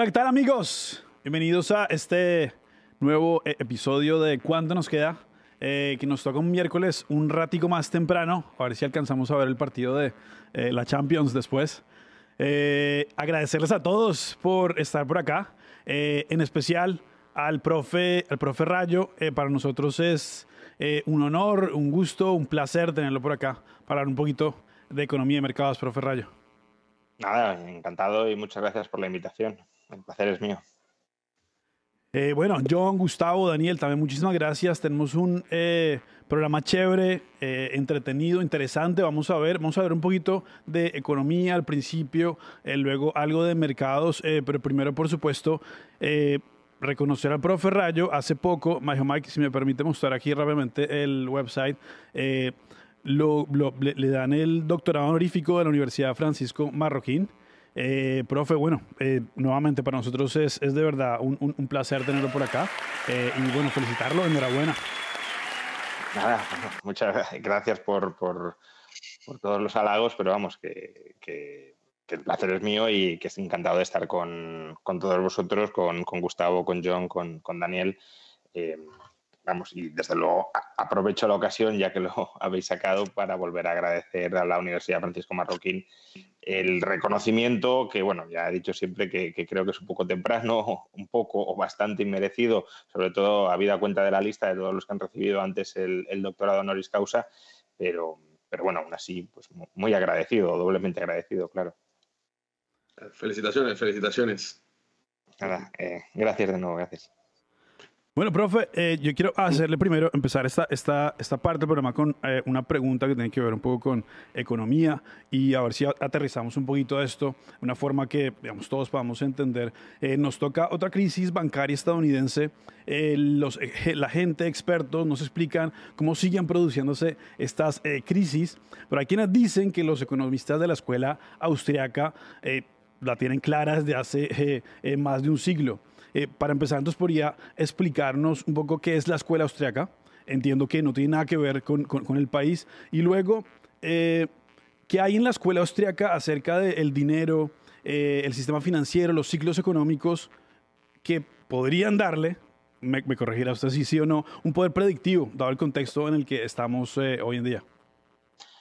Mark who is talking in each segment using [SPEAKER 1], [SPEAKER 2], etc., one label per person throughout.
[SPEAKER 1] Hola, ¿qué tal amigos? Bienvenidos a este nuevo eh, episodio de ¿Cuánto nos queda? Eh, que nos toca un miércoles un ratico más temprano, a ver si alcanzamos a ver el partido de eh, la Champions después. Eh, agradecerles a todos por estar por acá, eh, en especial al profe, al profe Rayo. Eh, para nosotros es un honor, un gusto, un placer tenerlo por acá para hablar un poquito de economía y mercados, profe Rayo.
[SPEAKER 2] Nada, encantado y muchas gracias por la invitación. El placer es mío.
[SPEAKER 1] Eh, bueno, John, Gustavo, Daniel, también muchísimas gracias. Tenemos un eh, programa chévere, eh, entretenido, interesante. Vamos a ver, vamos a ver un poquito de economía al principio, eh, luego algo de mercados, pero primero, por supuesto, reconocer al profe Rayo. Hace poco, Majo Mike, si me permite mostrar aquí rápidamente el website, le dan el doctorado honorífico de la Universidad Francisco Marroquín. Eh, profe, bueno, eh, nuevamente para nosotros es, de verdad un, placer tenerlo por acá. Eh, y bueno, felicitarlo, enhorabuena.
[SPEAKER 2] Nada, muchas gracias por, por- todos los halagos, pero vamos, que, el placer es mío y que estoy encantado de estar con, todos vosotros, con, Gustavo, con John, con Daniel. Vamos, y desde luego aprovecho la ocasión, ya que lo habéis sacado, para volver a agradecer a la Universidad Francisco Marroquín el reconocimiento, que bueno, ya he dicho siempre que, que creo que es un poco temprano, un poco o bastante inmerecido, sobre todo habida cuenta de la lista de todos los que han recibido antes el, el doctorado honoris causa, pero, pero bueno, aún así, pues mu- muy agradecido, doblemente agradecido, claro.
[SPEAKER 3] Felicitaciones, felicitaciones.
[SPEAKER 2] Nada, eh, gracias de nuevo, gracias.
[SPEAKER 1] Bueno, profe, eh, yo quiero hacerle primero, empezar esta, esta, esta parte del programa con eh, una pregunta que tiene que ver un poco con economía y a ver si aterrizamos un poquito esto una forma que, digamos, todos podamos entender. Eh, nos toca otra crisis bancaria estadounidense. Eh, los, eh, la gente, expertos, nos explican cómo siguen produciéndose estas eh, crisis, pero hay quienes dicen que los economistas de la escuela austriaca la tienen clara desde hace más de un siglo. Eh, para empezar, entonces podría explicarnos un poco qué es la escuela austriaca. Entiendo que no tiene nada que ver con, con- el país. Y luego, eh, ¿qué hay en la escuela austriaca acerca del dinero, eh, el sistema financiero, los ciclos económicos que podrían darle, me, me corregirá usted si sí o no, un poder predictivo, dado el contexto en el que estamos eh, hoy en día?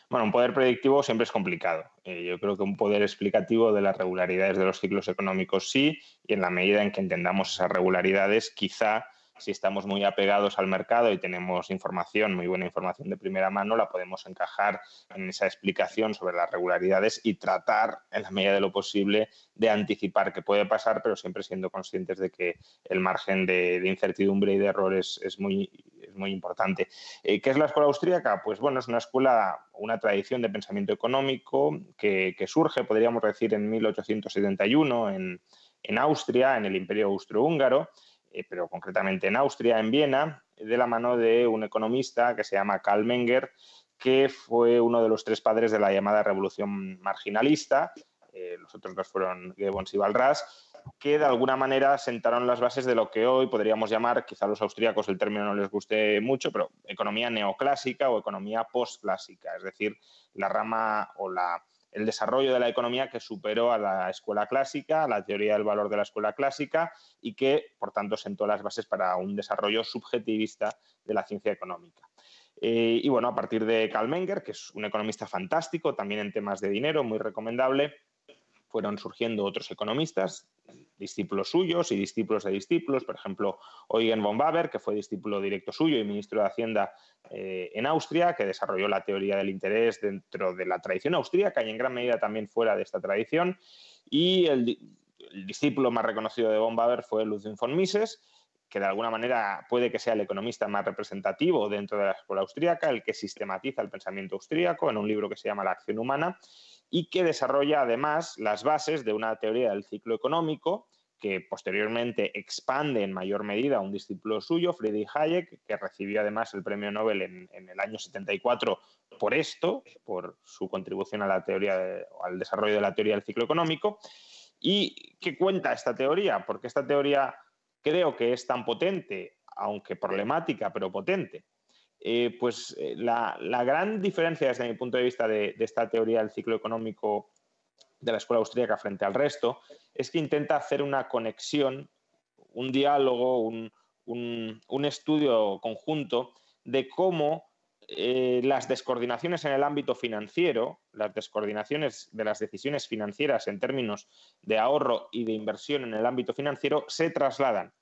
[SPEAKER 2] Bueno, un poder predictivo siempre es complicado. Eh, yo creo que un poder explicativo de las regularidades de los ciclos económicos sí, y en la medida en que entendamos esas regularidades, quizá si estamos muy apegados al mercado y tenemos información, muy buena información de primera mano, la podemos encajar en esa explicación sobre las regularidades y tratar, en la medida de lo posible, de anticipar qué puede pasar, pero siempre siendo conscientes de que el margen de, incertidumbre y de error es, es muy, es muy importante. Eh, ¿Qué es la escuela austríaca? Pues bueno, es una escuela, una tradición de pensamiento económico que, que surge, podríamos decir, en 1871 en, en Austria, en el Imperio Austrohúngaro, eh, pero concretamente en Austria, en Viena, de la mano de un economista que se llama Karl Menger, que fue uno de los tres padres de la llamada revolución marginalista. Eh, los otros dos fueron Goebbels y Walras, que de alguna manera sentaron las bases de lo que hoy podríamos llamar, quizá a los austríacos el término no les guste mucho, pero economía neoclásica o economía postclásica, es decir, la rama o la, el desarrollo de la economía que superó a la escuela clásica, a la teoría del valor de la escuela clásica y que, por tanto, sentó las bases para un desarrollo subjetivista de la ciencia económica. Eh, y bueno, a partir de Karl Menger, que es un economista fantástico, también en temas de dinero, muy recomendable, fueron surgiendo otros economistas, discípulos suyos y discípulos de discípulos, por ejemplo, Eugen von Baber, que fue discípulo directo suyo y ministro de Hacienda eh, en Austria, que desarrolló la teoría del interés dentro de la tradición austríaca y en gran medida también fuera de esta tradición, y el, discípulo más reconocido de von Baber fue Ludwig von Mises, que de alguna manera puede que sea el economista más representativo dentro de la escuela austríaca, el que sistematiza el pensamiento austríaco en un libro que se llama La acción humana y que desarrolla además las bases de una teoría del ciclo económico que posteriormente expande en mayor medida un discípulo suyo, Friedrich Hayek, que recibió además el premio Nobel en, el año 74 por esto, por su contribución a la teoría al desarrollo de la teoría del ciclo económico. ¿Y qué cuenta esta teoría? Porque esta teoría creo que es tan potente, aunque problemática, pero potente, eh, pues eh, la, gran diferencia desde mi punto de vista de, esta teoría del ciclo económico de la escuela austríaca frente al resto es que intenta hacer una conexión, un diálogo, un, estudio conjunto de cómo eh, las descoordinaciones en el ámbito financiero, las descoordinaciones de las decisiones financieras en términos de ahorro y de inversión en el ámbito financiero se trasladan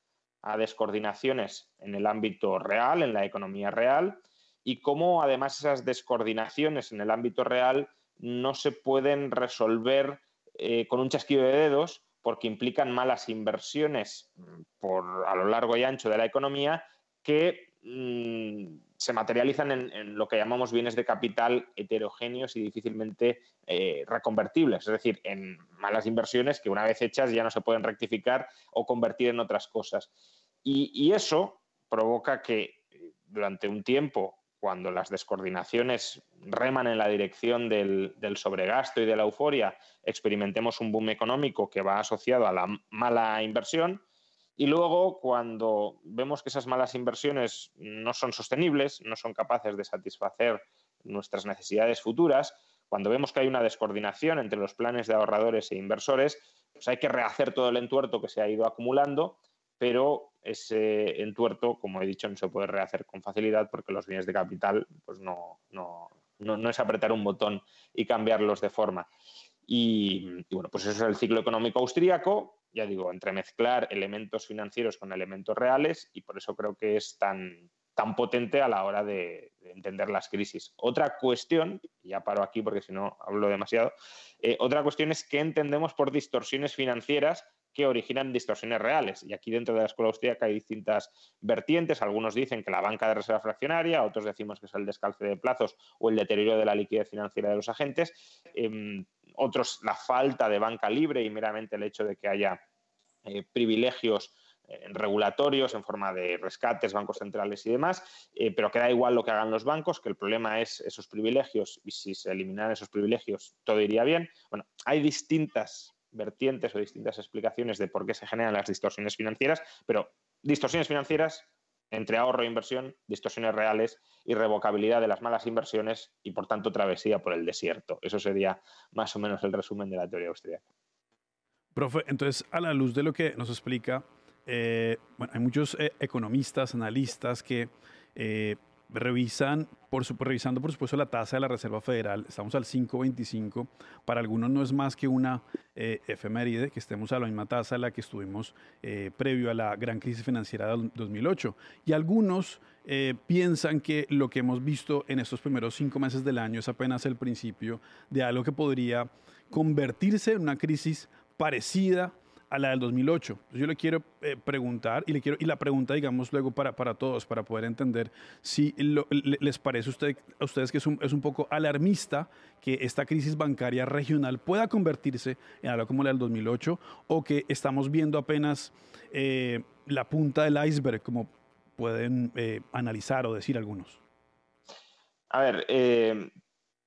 [SPEAKER 2] a descoordinaciones en el ámbito real, en la economía real, y cómo además esas descoordinaciones en el ámbito real no se pueden resolver eh, con un chasquido de dedos porque implican malas inversiones mm, por, a lo largo y ancho de la economía que mm, se materializan en, lo que llamamos bienes de capital heterogéneos y difícilmente eh, reconvertibles, es decir, en malas inversiones que una vez hechas ya no se pueden rectificar o convertir en otras cosas. Y, eso provoca que eh, durante un tiempo, cuando las descoordinaciones reman en la dirección del, sobregasto y de la euforia, experimentemos un boom económico que va asociado a la mala inversión. Y luego, cuando vemos que esas malas inversiones no son sostenibles, no son capaces de satisfacer nuestras necesidades futuras, cuando vemos que hay una descoordinación entre los planes de ahorradores e inversores, pues hay que rehacer todo el entuerto que se ha ido acumulando pero ese entuerto, como he dicho, no se puede rehacer con facilidad porque los bienes de capital pues no, no, no, es apretar un botón y cambiarlos de forma. Y, bueno, pues eso es el ciclo económico austríaco, ya digo, entremezclar elementos financieros con elementos reales y por eso creo que es tan, tan potente a la hora de, entender las crisis. Otra cuestión, ya paro aquí porque si no hablo demasiado, eh, otra cuestión es qué entendemos por distorsiones financieras que originan distorsiones reales. Y aquí dentro de la escuela austríaca hay distintas vertientes. Algunos dicen que la banca de reserva fraccionaria, otros decimos que es el descalce de plazos o el deterioro de la liquidez financiera de los agentes. Em, otros la falta de banca libre y meramente el hecho de que haya eh, privilegios eh, regulatorios en forma de rescates, bancos centrales y demás, eh, pero que da igual lo que hagan los bancos, que el problema es esos privilegios y si se eliminan esos privilegios todo iría bien. Bueno, hay distintas vertientes o distintas explicaciones de por qué se generan las distorsiones financieras, pero distorsiones financieras entre ahorro e inversión, distorsiones reales, irrevocabilidad de las malas inversiones y, por tanto, travesía por el desierto. Eso sería más o menos el resumen de la teoría austríaca.
[SPEAKER 1] Profe, entonces, a la luz de lo que nos explica, eh, bueno, hay muchos eh, economistas, analistas que eh, revisan, por revisando por supuesto la tasa de la Reserva Federal, estamos al 5.25, para algunos no es más que una eh, efeméride que estemos a la misma tasa a la que estuvimos eh, previo a la gran crisis financiera del 2008. Y algunos eh, piensan que lo que hemos visto en estos primeros cinco meses del año es apenas el principio de algo que podría convertirse en una crisis parecida a la del 2008. Yo le quiero eh, preguntar y le quiero y la pregunta, digamos, luego para, para todos, para poder entender si les parece usted, a ustedes que es un, es un poco alarmista que esta crisis bancaria regional pueda convertirse en algo como la del 2008 o que estamos viendo apenas eh, la punta del iceberg, como pueden eh, analizar o decir algunos.
[SPEAKER 2] A ver,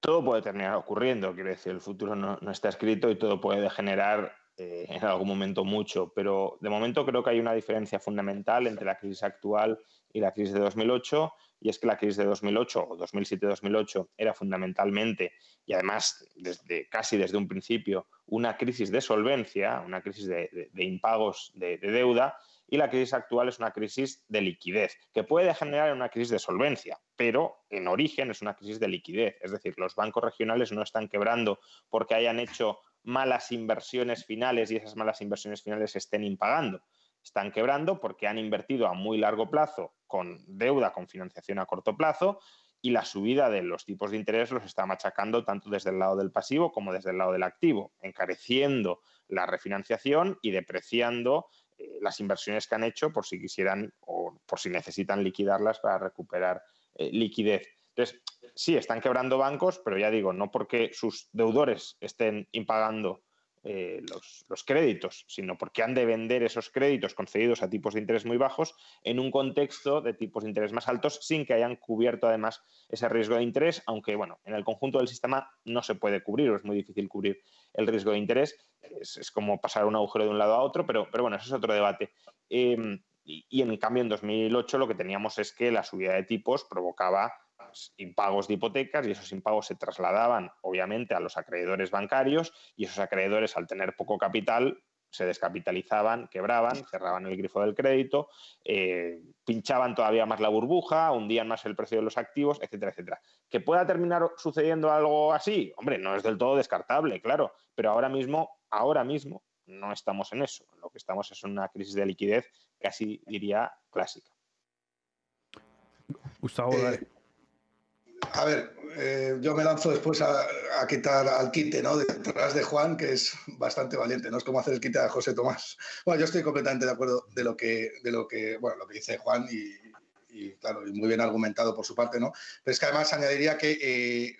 [SPEAKER 2] todo puede terminar ocurriendo, quiero decir, el futuro no, no, está escrito y todo puede degenerar eh, en algún momento mucho, pero de momento creo que hay una diferencia fundamental entre la crisis actual y la crisis de 2008, y es que la crisis de 2008 o 2007-2008 era fundamentalmente, y además desde, casi desde un principio, una crisis de solvencia, una crisis de, impagos de, deuda, y la crisis actual es una crisis de liquidez, que puede degenerar en una crisis de solvencia, pero en origen es una crisis de liquidez. Es decir, los bancos regionales no están quebrando porque hayan hecho malas inversiones finales y esas malas inversiones finales estén impagando. Están quebrando porque han invertido a muy largo plazo con deuda, con financiación a corto plazo y la subida de los tipos de interés los está machacando tanto desde el lado del pasivo como desde el lado del activo, encareciendo la refinanciación y depreciando eh, las inversiones que han hecho por si quisieran o por si necesitan liquidarlas para recuperar eh, liquidez. Entonces, sí, están quebrando bancos, pero ya digo, no porque sus deudores estén impagando eh, los, créditos, sino porque han de vender esos créditos concedidos a tipos de interés muy bajos en un contexto de tipos de interés más altos sin que hayan cubierto además ese riesgo de interés, aunque bueno, en el conjunto del sistema no se puede cubrir o es muy difícil cubrir el riesgo de interés. Es, como pasar un agujero de un lado a otro, pero, pero bueno, ese es otro debate. Em, y en cambio en 2008 lo que teníamos es que la subida de tipos provocaba impagos de hipotecas y esos impagos se trasladaban obviamente a los acreedores bancarios y esos acreedores al tener poco capital se descapitalizaban, quebraban, cerraban el grifo del crédito, eh, pinchaban todavía más la burbuja, hundían más el precio de los activos, etcétera, etcétera. ¿Que pueda terminar sucediendo algo así? Hombre, no es del todo descartable, claro, pero ahora mismo, ahora mismo no estamos en eso. Lo que estamos es en una crisis de liquidez casi diría clásica.
[SPEAKER 1] Gustavo, eh,
[SPEAKER 4] a ver, eh, yo me lanzo después a, quitar al quite, ¿no? Detrás de Juan, que es bastante valiente, ¿no? Es como hacer el quite a José Tomás. Bueno, yo estoy completamente de acuerdo de lo que, de lo que, bueno, lo que dice Juan y, claro, y muy bien argumentado por su parte, ¿no? Pero es que además añadiría que, eh,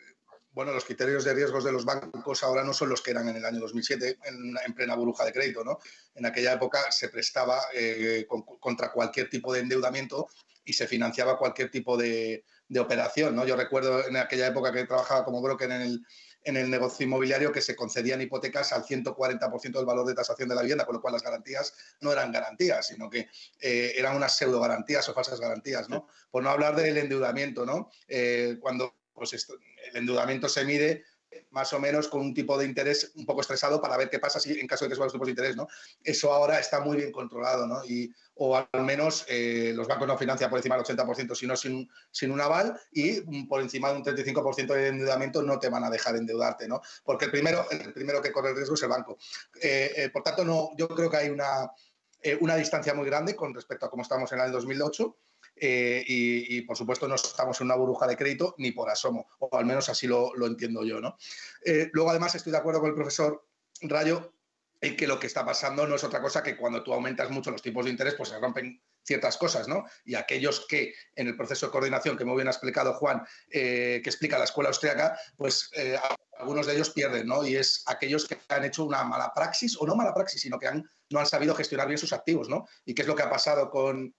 [SPEAKER 4] bueno, los criterios de riesgos de los bancos ahora no son los que eran en el año 2007, en, plena burbuja de crédito, ¿no? En aquella época se prestaba eh, contra cualquier tipo de endeudamiento y se financiaba cualquier tipo de, operación. ¿no? Yo recuerdo en aquella época que trabajaba como broker en el, en el negocio inmobiliario que se concedían hipotecas al 140% del valor de tasación de la vivienda, con lo cual las garantías no eran garantías, sino que eh, eran unas pseudo garantías o falsas garantías, ¿no? Por no hablar del endeudamiento, ¿no? Eh, cuando pues el endeudamiento se mide más o menos con un tipo de interés un poco estresado para ver qué pasa si en caso de que suban los tipos de interés, ¿no? Eso ahora está muy bien controlado, ¿no? Y, o al menos eh, los bancos no financian por encima del 80%, sino sin, sin un aval y por encima de un 35% de endeudamiento no te van a dejar endeudarte, ¿no? Porque el primero, el primero que corre el riesgo es el banco. Eh, eh, por tanto, no, yo creo que hay una, una distancia muy grande con respecto a cómo estábamos en el 2008 eh, y, por supuesto no estamos en una burbuja de crédito ni por asomo, o al menos así lo, entiendo yo. ¿no? Eh, luego, además, estoy de acuerdo con el profesor Rayo en que lo que está pasando no es otra cosa que cuando tú aumentas mucho los tipos de interés, pues se rompen ciertas cosas, ¿no? Y aquellos que en el proceso de coordinación que muy bien ha explicado Juan, eh, que explica la escuela austriaca, pues algunos de ellos pierden, ¿no? Y es aquellos que han hecho una mala praxis, o no mala praxis, sino que han, no han sabido gestionar bien sus activos, ¿no? Y qué es lo que ha pasado con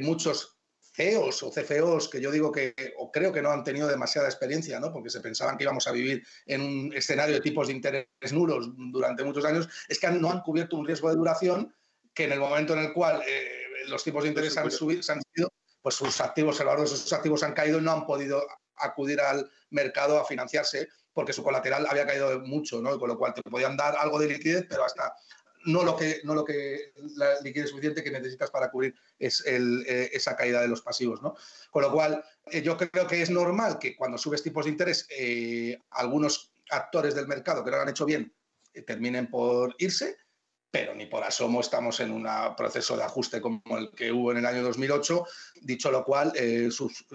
[SPEAKER 4] muchos CEOs o CFOs que yo digo que, o creo que no han tenido demasiada experiencia, ¿no? porque se pensaban que íbamos a vivir en un escenario de tipos de interés nulos durante muchos años, es que no han cubierto un riesgo de duración que en el momento en el cual eh, los tipos de interés han subido, han subido, pues sus activos, el valor de sus activos han caído y no han podido acudir al mercado a financiarse porque su colateral había caído mucho, ¿no? con lo cual te podían dar algo de liquidez, pero hasta no lo que, no lo que la liquidez suficiente que necesitas para cubrir es eh, esa caída de los pasivos. ¿no? Con lo cual, eh, yo creo que es normal que cuando subes tipos de interés, eh, algunos actores del mercado que no lo han hecho bien terminen por irse, pero ni por asomo estamos en un proceso de ajuste como el que hubo en el año 2008. Dicho lo cual,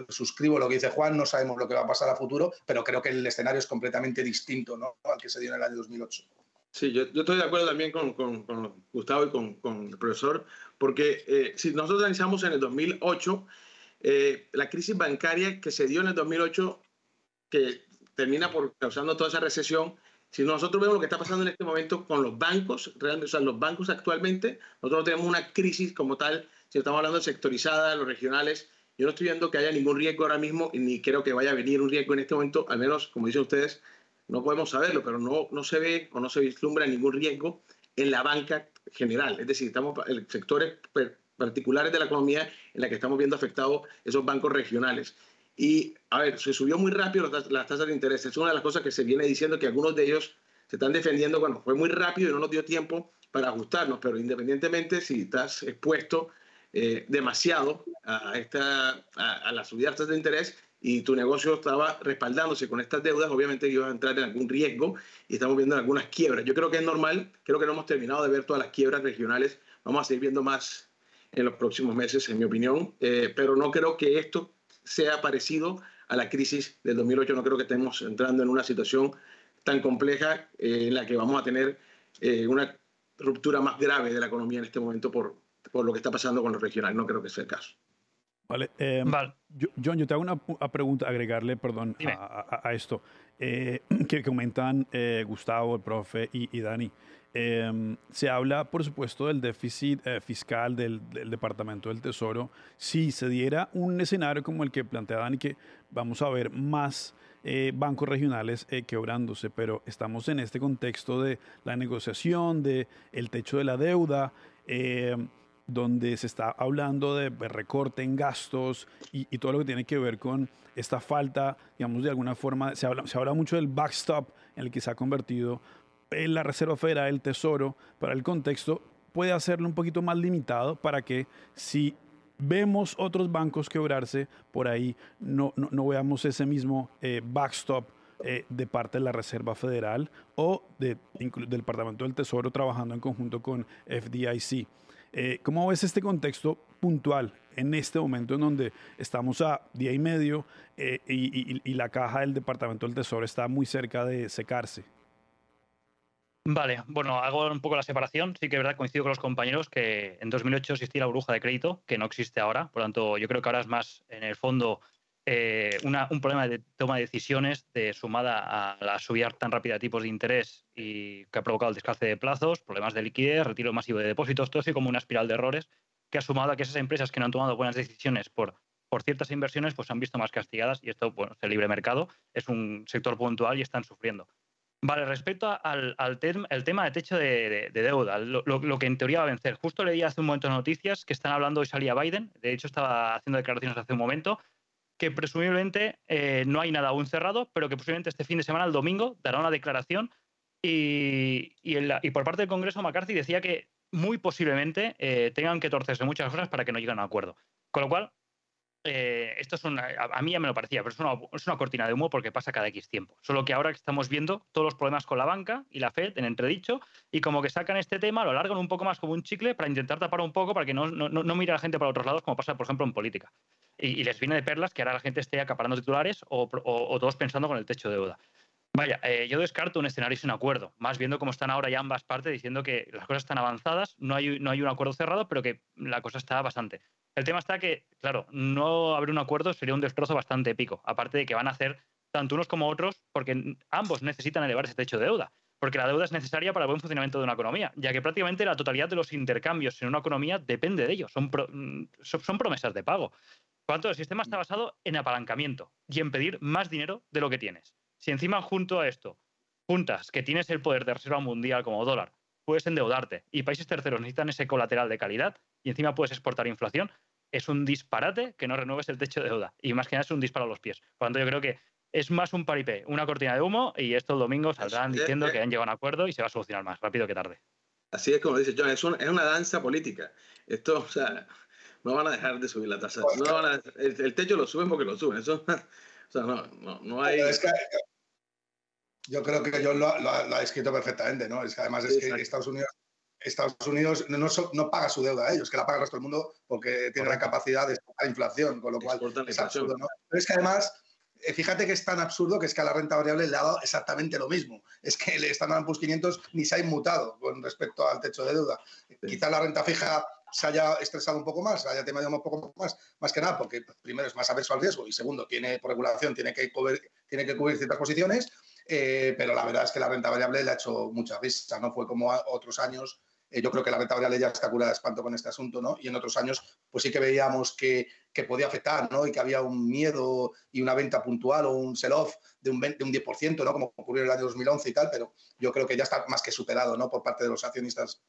[SPEAKER 4] suscribo lo que dice Juan, no sabemos lo que va a pasar a futuro, pero creo que el escenario es completamente distinto ¿no? al que se dio en el año 2008.
[SPEAKER 3] Sí, yo, estoy de acuerdo también con, Gustavo y con, el profesor, porque eh, si nosotros analizamos en el 2008, eh, la crisis bancaria que se dio en el 2008, que termina por causando toda esa recesión, si nosotros vemos lo que está pasando en este momento con los bancos, realmente, o sea, los bancos actualmente, nosotros no tenemos una crisis como tal, si estamos hablando de sectorizada, los regionales, yo no estoy viendo que haya ningún riesgo ahora mismo, ni creo que vaya a venir un riesgo en este momento, al menos, como dicen ustedes, no podemos saberlo, pero no, no se ve o no se vislumbra ningún riesgo en la banca general. Es decir, estamos en sectores particulares de la economía en la que estamos viendo afectados esos bancos regionales. Y, a ver, se subió muy rápido las tasas de interés. Es una de las cosas que se viene diciendo que algunos de ellos se están defendiendo, bueno, fue muy rápido y no nos dio tiempo para ajustarnos, pero independientemente si estás expuesto eh, demasiado a, esta, a, a, la subida de tasas de interés, y tu negocio estaba respaldándose con estas deudas, obviamente ibas a entrar en algún riesgo y estamos viendo algunas quiebras. Yo creo que es normal, creo que no hemos terminado de ver todas las quiebras regionales, vamos a seguir viendo más en los próximos meses, en mi opinión, eh, pero no creo que esto sea parecido a la crisis del 2008, no creo que estemos entrando en una situación tan compleja eh, en la que vamos a tener eh, una ruptura más grave de la economía en este momento por, por lo que está pasando con los regionales, no creo que sea el caso.
[SPEAKER 1] Vale, em, John, yo te hago una, pregunta, agregarle, perdón, a, esto, eh, que comentan eh, Gustavo, el profe y, Dani. Em, se habla, por supuesto, del déficit eh, fiscal del, Departamento del Tesoro. Si se diera un escenario como el que plantea Dani, que vamos a ver más bancos regionales quebrándose, pero estamos en este contexto de la negociación, de el techo de la deuda. Donde se está hablando de recorte en gastos y, todo lo que tiene que ver con esta falta, digamos, de alguna forma, se habla, mucho del backstop en el que se ha convertido en la Reserva Federal, el Tesoro, para el contexto, puede hacerlo un poquito más limitado para que si vemos otros bancos quebrarse por ahí, no, veamos ese mismo eh, backstop eh, de parte de la Reserva Federal o de, del Departamento del Tesoro trabajando en conjunto con FDIC. Eh, ¿Cómo ves este contexto puntual en este momento en donde estamos a día y medio eh, y, la caja del Departamento del Tesoro está muy cerca de secarse?
[SPEAKER 5] Vale, bueno, hago un poco la separación. Sí que es verdad, coincido con los compañeros que en 2008 existía la burbuja de crédito, que no existe ahora. Por lo tanto, yo creo que ahora es más, en el fondo, eh, un problema de toma de decisiones de, sumada a la subida tan rápida de tipos de interés y que ha provocado el descalce de plazos, problemas de liquidez, retiro masivo de depósitos, todo así como una espiral de errores que ha sumado a que esas empresas que no han tomado buenas decisiones por, por ciertas inversiones pues han visto más castigadas y esto, bueno, es el libre mercado, es un sector puntual y están sufriendo. Vale, respecto al, al el tema de techo de, deuda, lo, lo, que en teoría va a vencer. Justo leí hace un momento noticias que están hablando, hoy salía Biden, de hecho estaba haciendo declaraciones hace un momento, que presumiblemente eh, no hay nada aún cerrado, pero que posiblemente este fin de semana, el domingo, dará una declaración. Y, y, por parte del Congreso, McCarthy decía que muy posiblemente eh, tengan que torcerse muchas cosas para que no lleguen a un acuerdo. Con lo cual, eh, esto es una, a, mí ya me lo parecía, pero es una, es una, cortina de humo porque pasa cada X tiempo. Solo que ahora estamos viendo todos los problemas con la banca y la Fed en entredicho, y como que sacan este tema, lo alargan un poco más como un chicle para intentar tapar un poco para que no, no, no mire a la gente para otros lados, como pasa, por ejemplo, en política y, les viene de perlas que ahora la gente esté acaparando titulares o, todos pensando con el techo de deuda. Vaya, eh, yo descarto un escenario sin acuerdo, más viendo cómo están ahora ya ambas partes diciendo que las cosas están avanzadas, no hay, no hay un acuerdo cerrado, pero que la cosa está bastante. El tema está que, claro, no haber un acuerdo sería un destrozo bastante épico, aparte de que van a hacer tanto unos como otros, porque ambos necesitan elevar ese techo de deuda, porque la deuda es necesaria para el buen funcionamiento de una economía, ya que prácticamente la totalidad de los intercambios en una economía depende de ello, mm, son promesas de pago. Por lo tanto, el sistema está basado en apalancamiento y en pedir más dinero de lo que tienes. Si encima junto a esto juntas que tienes el poder de reserva mundial como dólar, puedes endeudarte y países terceros necesitan ese colateral de calidad y encima puedes exportar inflación, es un disparate que no renueves el techo de deuda y más que nada es un disparo a los pies. Por lo tanto, yo creo que es más un paripé, una cortina de humo y esto el domingo saldrán diciendo que han llegado a un acuerdo y se va a solucionar más rápido que tarde.
[SPEAKER 3] Así es como dice John, es, es una danza política. Esto, o sea, no van a dejar de subir la tasa. el, techo lo suben porque lo suben. Eso, o sea, no, no, no hay...
[SPEAKER 4] yo creo que yo lo, ha escrito perfectamente, ¿no? Es que además es que Estados Unidos, Estados Unidos no, no, paga su deuda a ellos, que la paga el resto del mundo porque tiene la capacidad de la inflación, con lo cual es absurdo, ¿no? Pero es que además eh, fíjate que es tan absurdo que es que a la renta variable le ha dado exactamente lo mismo. Es que el Standard Poor's 500 ni se ha inmutado con respecto al techo de deuda. Quizá la renta fija se haya estresado un poco más, haya temido un poco más, más que nada porque primero es más averso al riesgo y segundo, tiene por regulación, tiene que cubrir, tiene que cubrir ciertas posiciones, eh, pero la verdad es que la renta variable le ha hecho mucha vista, no fue como otros años. Eh, yo creo que la renta variable ya está curada de espanto con este asunto, ¿no? Y en otros años, pues sí que veíamos que, que podía afectar, ¿no? Y que había un miedo y una venta puntual o un sell-off de un, de un 10%, ¿no? Como ocurrió en el año 2011 y tal, pero yo creo que ya está más que superado, ¿no? Por parte de los accionistas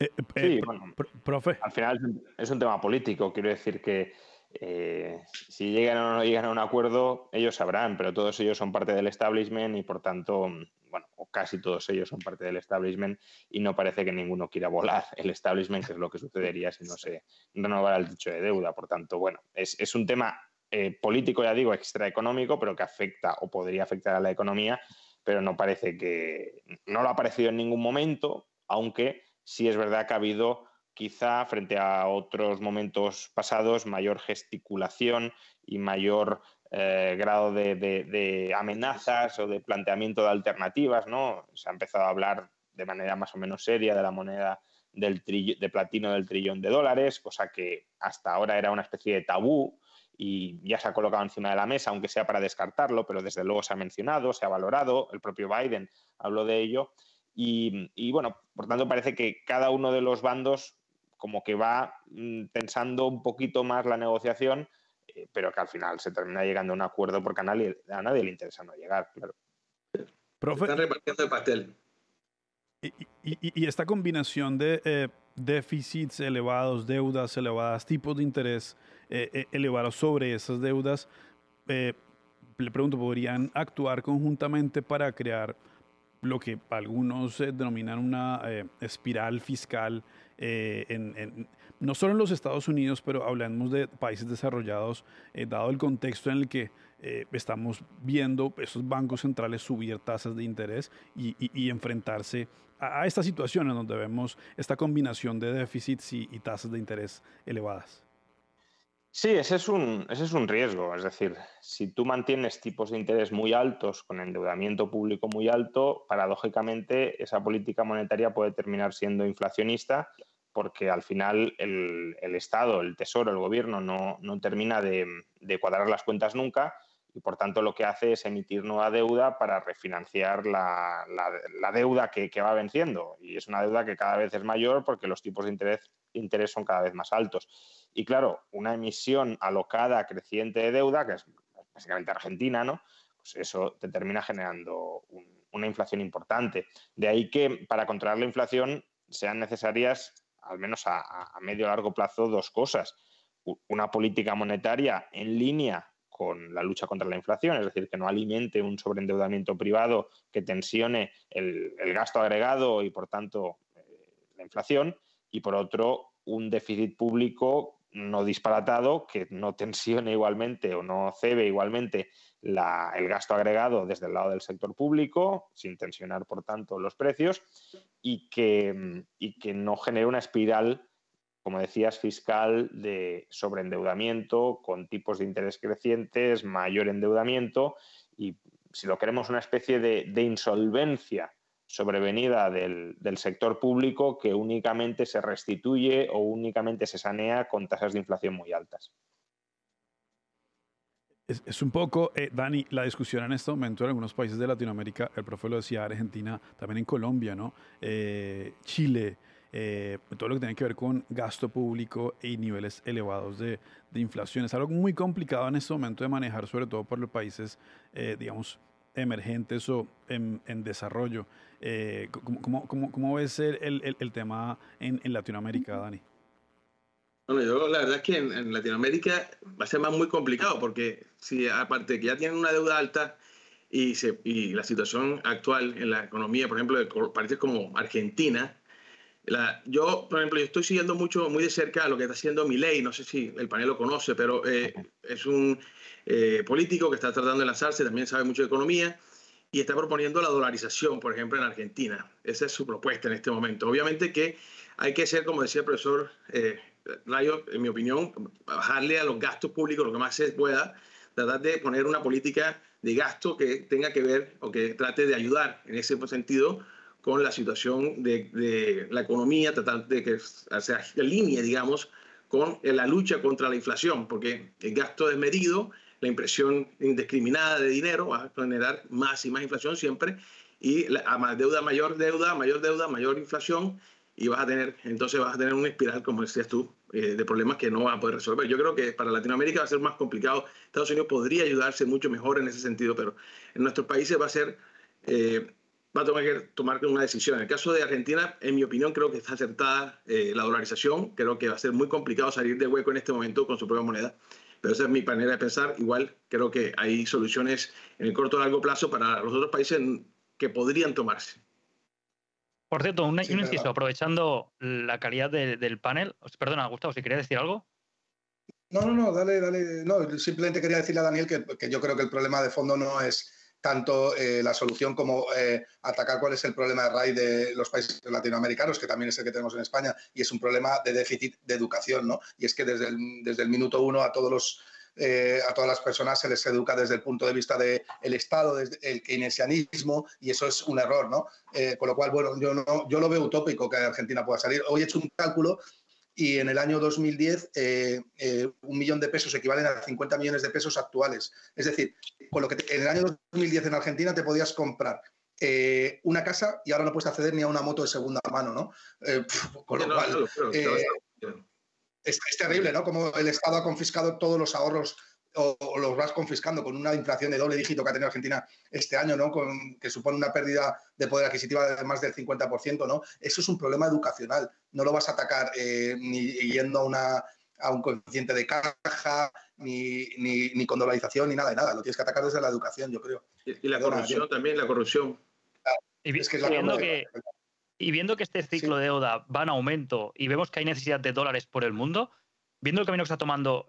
[SPEAKER 1] eh, eh, sí, bueno, profe.
[SPEAKER 2] Al final es un tema político, quiero decir que eh, si llegan o no llegan a un acuerdo, ellos sabrán, pero todos ellos son parte del establishment y por tanto, bueno, o casi todos ellos son parte del establishment y no parece que ninguno quiera volar el establishment, que es lo que sucedería si no se renovara el techo de deuda. Por tanto, bueno, es, es un tema eh, político, ya digo, extraeconómico, pero que afecta o podría afectar a la economía, pero no parece que, no lo ha parecido en ningún momento, aunque sí es verdad que ha habido quizá frente a otros momentos pasados mayor gesticulación y mayor eh, grado de, amenazas o de planteamiento de alternativas, ¿no? Se ha empezado a hablar de manera más o menos seria de la moneda del de platino del trillón de dólares, cosa que hasta ahora era una especie de tabú y ya se ha colocado encima de la mesa, aunque sea para descartarlo, pero desde luego se ha mencionado, se ha valorado, el propio Biden habló de ello. Y, y bueno, por tanto parece que cada uno de los bandos como que va mm, pensando un poquito más la negociación, eh, pero que al final se termina llegando a un acuerdo porque a nadie, a nadie le interesa no llegar, claro.
[SPEAKER 3] Están repartiendo el pastel.
[SPEAKER 1] Y, esta combinación de eh, déficits elevados, deudas elevadas, tipos de interés eh, elevados sobre esas deudas, le pregunto, ¿podrían actuar conjuntamente para crear lo que algunos denominan una espiral fiscal eh, no solo en los Estados Unidos, pero hablamos de países desarrollados, eh, dado el contexto en el que eh, estamos viendo esos bancos centrales subir tasas de interés y, enfrentarse a, esta situación en donde vemos esta combinación de déficits y, tasas de interés elevadas.
[SPEAKER 2] Sí, ese es, un, ese es un riesgo. Es decir, si tú mantienes tipos de interés muy altos con endeudamiento público muy alto, paradójicamente esa política monetaria puede terminar siendo inflacionista porque al final el, Estado, el Tesoro, el Gobierno no, termina de, cuadrar las cuentas nunca y por tanto lo que hace es emitir nueva deuda para refinanciar la, deuda que, va venciendo. Y es una deuda que cada vez es mayor porque los tipos de interés, interés son cada vez más altos. Y claro, una emisión alocada creciente de deuda, que es básicamente Argentina, ¿no? Pues eso te termina generando una inflación importante. De ahí que para controlar la inflación sean necesarias al menos a, medio o largo plazo, dos cosas. Una política monetaria en línea con la lucha contra la inflación, es decir, que no alimente un sobreendeudamiento privado que tensione el, gasto agregado y, por tanto, eh, la inflación, y por otro, un déficit público no disparatado que no tensione igualmente o no cebe igualmente el gasto agregado desde el lado del sector público, sin tensionar, por tanto, los precios, y que, y que no genere una espiral, como decías, fiscal de sobreendeudamiento, con tipos de interés crecientes, mayor endeudamiento, y si lo queremos, una especie de, insolvencia sobrevenida del, del, sector público que únicamente se restituye o únicamente se sanea con tasas de inflación muy altas.
[SPEAKER 1] Es, un poco, eh, Dani, la discusión en este momento en algunos países de Latinoamérica, el profe lo decía, Argentina, también en Colombia, ¿no? Eh, Chile, eh, todo lo que tiene que ver con gasto público y niveles elevados de, de, inflación. Es algo muy complicado en este momento de manejar, sobre todo por los países, digamos, emergentes o en, en desarrollo. ¿cómo, cómo, cómo, ves el, el, el tema en, en Latinoamérica, Dani?
[SPEAKER 3] Bueno, yo la verdad es que en, Latinoamérica va a ser más muy complicado porque si aparte de que ya tienen una deuda alta y, se, y la situación actual en la economía, por ejemplo, de países como Argentina, la, yo, por ejemplo, yo estoy siguiendo mucho, muy de cerca lo que está haciendo Milei, no sé si el panel lo conoce, pero eh, es un eh, político que está tratando de lanzarse, también sabe mucho de economía y está proponiendo la dolarización, por ejemplo, en Argentina. Esa es su propuesta en este momento. Obviamente que hay que ser, como decía el profesor eh, Rayo, en mi opinión, bajarle a los gastos públicos lo que más se pueda, tratar de poner una política de gasto que tenga que ver o que trate de ayudar en ese sentido con la situación de, la economía, tratar de que se alinee, digamos, con la lucha contra la inflación, porque el gasto desmedido, la impresión indiscriminada de dinero va a generar más y más inflación siempre, y a más deuda, mayor deuda, mayor deuda, mayor inflación, y vas a tener, entonces vas a tener una espiral, como decías tú, eh, de problemas que no vas a poder resolver. Yo creo que para Latinoamérica va a ser más complicado. Estados Unidos podría ayudarse mucho mejor en ese sentido, pero en nuestros países va a ser, eh, va a tomar que tomar una decisión. En el caso de Argentina, en mi opinión, creo que está acertada eh, la dolarización. Creo que va a ser muy complicado salir de hueco en este momento con su propia moneda. Pero esa es mi manera de pensar. Igual creo que hay soluciones en el corto o largo plazo para los otros países que podrían tomarse.
[SPEAKER 5] Por cierto, un, inciso, aprovechando la calidad del panel. Perdona, Gustavo, si quería decir algo.
[SPEAKER 4] No, no, no, dale, dale. No, simplemente quería decirle a Daniel que, que yo creo que el problema de fondo no es tanto eh, la solución como eh, atacar cuál es el problema de raíz de los países latinoamericanos, que también es el que tenemos en España, y es un problema de déficit de educación, ¿no? Y es que desde el, desde el minuto uno a todos los eh, a todas las personas se les educa desde el punto de vista del Estado, desde el keynesianismo, y eso es un error, ¿no? con lo cual, bueno, yo, no, yo lo veo utópico que Argentina pueda salir. Hoy he hecho un cálculo y en el año 2010 eh, eh, un millón de pesos equivalen a 50 millones de pesos actuales. Es decir, con lo que en el año 2010 en Argentina te podías comprar eh, una casa y ahora no puedes acceder ni a una moto de segunda mano, ¿no? con lo cual, es, es, terrible, ¿no? Como el Estado ha confiscado todos los ahorros o, los vas confiscando con una inflación de doble dígito que ha tenido Argentina este año, ¿no? Con, que supone una pérdida de poder adquisitiva de más del 50%, ¿no? Eso es un problema educacional. No lo vas a atacar eh, ni yendo a, una, a un coeficiente de caja, ni, ni, con dolarización, ni nada de nada. Lo tienes que atacar desde la educación, yo creo.
[SPEAKER 3] Y, la corrupción también, la corrupción.
[SPEAKER 5] Y, viendo que, y viendo que este ciclo de deuda va en aumento y vemos que hay necesidad de dólares por el mundo, viendo el camino que está tomando,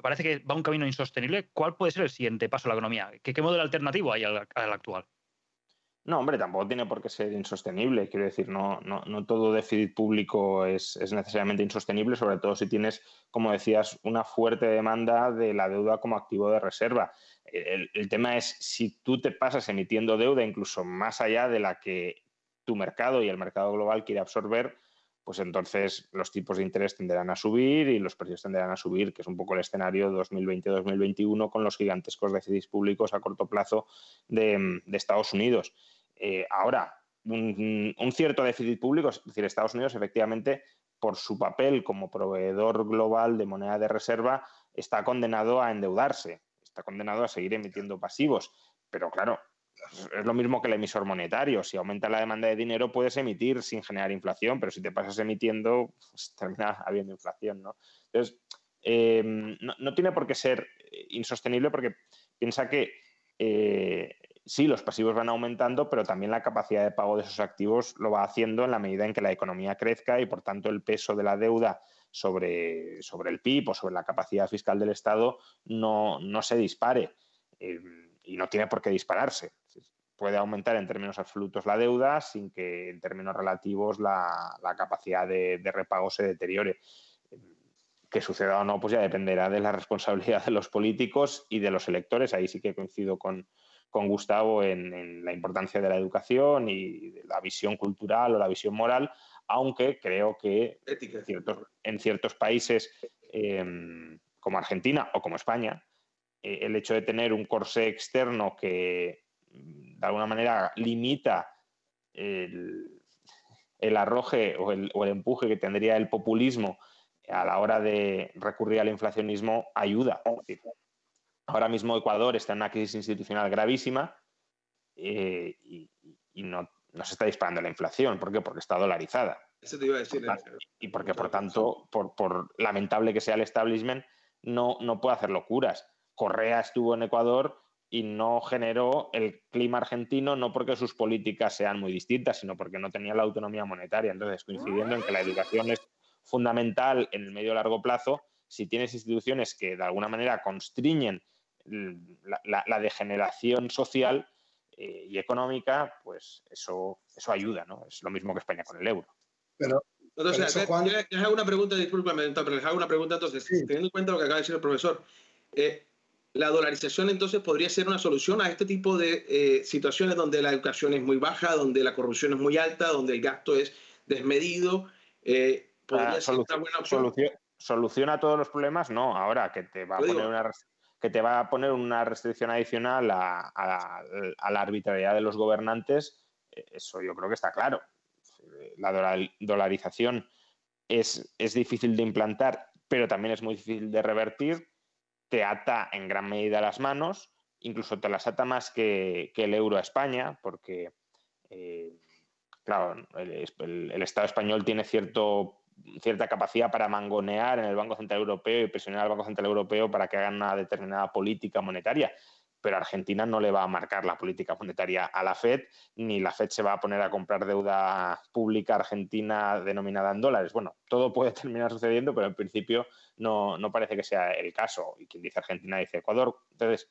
[SPEAKER 5] parece que va un camino insostenible, ¿cuál puede ser el siguiente paso de la economía? ¿Qué, modelo alternativo hay al, actual?
[SPEAKER 2] No, hombre, tampoco tiene por qué ser insostenible. Quiero decir, no todo déficit público es, es, necesariamente insostenible, sobre todo si tienes, como decías, una fuerte demanda de la deuda como activo de reserva. El, el tema es si tú te pasas emitiendo deuda incluso más allá de la que tu mercado y el mercado global quiere absorber, pues entonces los tipos de interés tenderán a subir y los precios tenderán a subir, que es un poco el escenario 2020-2021 con los gigantescos déficits públicos a corto plazo de, Estados Unidos. Eh, ahora, un, cierto déficit público, es decir, Estados Unidos efectivamente, por su papel como proveedor global de moneda de reserva, está condenado a endeudarse, está condenado a seguir emitiendo pasivos. Pero claro, es lo mismo que el emisor monetario. Si aumenta la demanda de dinero, puedes emitir sin generar inflación, pero si te pasas emitiendo, pues termina habiendo inflación, ¿no? Entonces, em, no, tiene por qué ser insostenible porque piensa que eh, sí, los pasivos van aumentando, pero también la capacidad de pago de esos activos lo va haciendo en la medida en que la economía crezca y, por tanto, el peso de la deuda sobre, sobre el PIB o sobre la capacidad fiscal del Estado no, no se dispare. Em, y no tiene por qué dispararse. Puede aumentar en términos absolutos la deuda sin que en términos relativos la, capacidad de, repago se deteriore. Que suceda o no, pues ya dependerá de la responsabilidad de los políticos y de los electores. Ahí sí que coincido con, Gustavo en, la importancia de la educación y de la visión cultural o la visión moral, aunque creo que en ciertos, países em, como Argentina o como España, eh, el hecho de tener un corsé externo que de alguna manera limita el, arroje o el, empuje que tendría el populismo a la hora de recurrir al inflacionismo ayuda. ahora mismo Ecuador está en una crisis institucional gravísima eh, y, no, se está disparando la inflación. ¿Por qué? Porque está dolarizada.
[SPEAKER 3] Eso te iba a decir.
[SPEAKER 2] Y porque, por tanto, por, lamentable que sea el establishment, no, no puede hacer locuras. Correa estuvo en Ecuador y no generó el clima argentino, no porque sus políticas sean muy distintas, sino porque no tenía la autonomía monetaria. Entonces, coincidiendo en que la educación es fundamental en el medio largo plazo, si tienes instituciones que de alguna manera constriñen la, degeneración social eh, y económica, pues eso, eso ayuda, ¿no? Es lo mismo que España con el euro.
[SPEAKER 3] Pero, entonces, les hago una pregunta, discúlpame, pero les hago una pregunta entonces, teniendo en cuenta lo que acaba de decir el profesor. Eh, la dolarización entonces podría ser una solución a este tipo de eh, situaciones donde la educación es muy baja, donde la corrupción es muy alta, donde el gasto es desmedido. Eh, ¿Podría ser una buena opción?
[SPEAKER 2] ¿Soluciona todos los problemas? No, ahora que te va a poner una que te va a poner una restricción adicional a, la arbitrariedad de los gobernantes, eh, eso yo creo que está claro. La dolarización es, es difícil de implantar, pero también es muy difícil de revertir te ata en gran medida las manos, incluso te las ata más que, el euro a España, porque, eh, claro, el, Estado español tiene cierto, cierta capacidad para mangonear en el Banco Central Europeo y presionar al Banco Central Europeo para que hagan una determinada política monetaria, pero Argentina no le va a marcar la política monetaria a la Fed, ni la Fed se va a poner a comprar deuda pública argentina denominada en dólares. Bueno, todo puede terminar sucediendo, pero en principio no, parece que sea el caso. Y quien dice Argentina dice Ecuador. Entonces,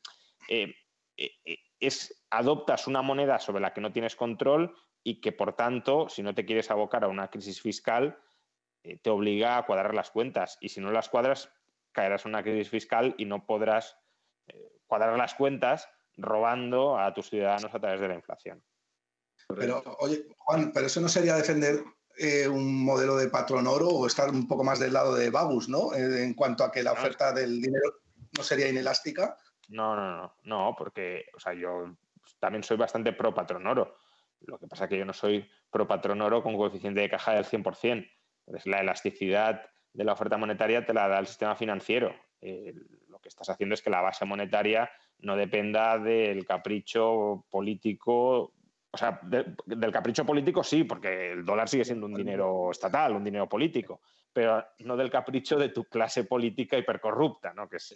[SPEAKER 2] eh, eh, eh, es, adoptas una moneda sobre la que no tienes control y que, por tanto, si no te quieres abocar a una crisis fiscal, te obliga a cuadrar las cuentas. Y si no las cuadras, caerás en una crisis fiscal y no podrás cuadrar las cuentas robando a tus ciudadanos a través de la inflación.
[SPEAKER 4] Pero, oye, Juan, pero eso no sería defender eh, un modelo de patrón oro o estar un poco más del lado de Babus, ¿no? Eh, en cuanto a que la oferta del dinero no sería inelástica.
[SPEAKER 2] No, no, no, no, porque, o sea, yo también soy bastante pro patrón oro. Lo que pasa es que yo no soy pro patrón oro con coeficiente de caja del 100%. Entonces, la elasticidad de la oferta monetaria te la da el sistema financiero lo que estás haciendo es que la base monetaria no dependa del capricho político. O sea, del capricho político sí, porque el dólar sigue siendo un dinero estatal, un dinero político, pero no del capricho de tu clase política hipercorrupta, ¿no? que es,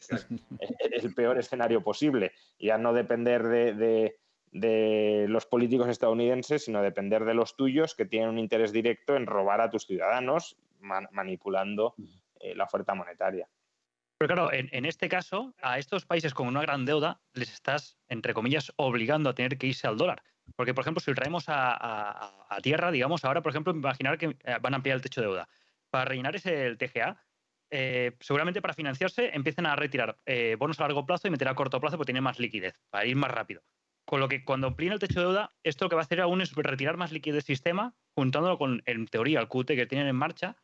[SPEAKER 2] el peor escenario posible. Ya no depender de, los políticos estadounidenses, sino depender de los tuyos que tienen un interés directo en robar a tus ciudadanos manipulando eh, la oferta monetaria.
[SPEAKER 5] Pero claro, en, este caso, a estos países con una gran deuda les estás, entre comillas, obligando a tener que irse al dólar. Porque, por ejemplo, si lo traemos a, tierra, digamos, ahora, por ejemplo, imaginar que eh, van a ampliar el techo de deuda. Para rellenar ese el TGA, eh, seguramente para financiarse empiecen a retirar eh, bonos a largo plazo y meter a corto plazo porque tienen más liquidez, para ir más rápido. Con lo que cuando amplíen el techo de deuda, esto lo que va a hacer aún es retirar más liquidez del sistema, juntándolo con, en teoría, el QT que tienen en marcha.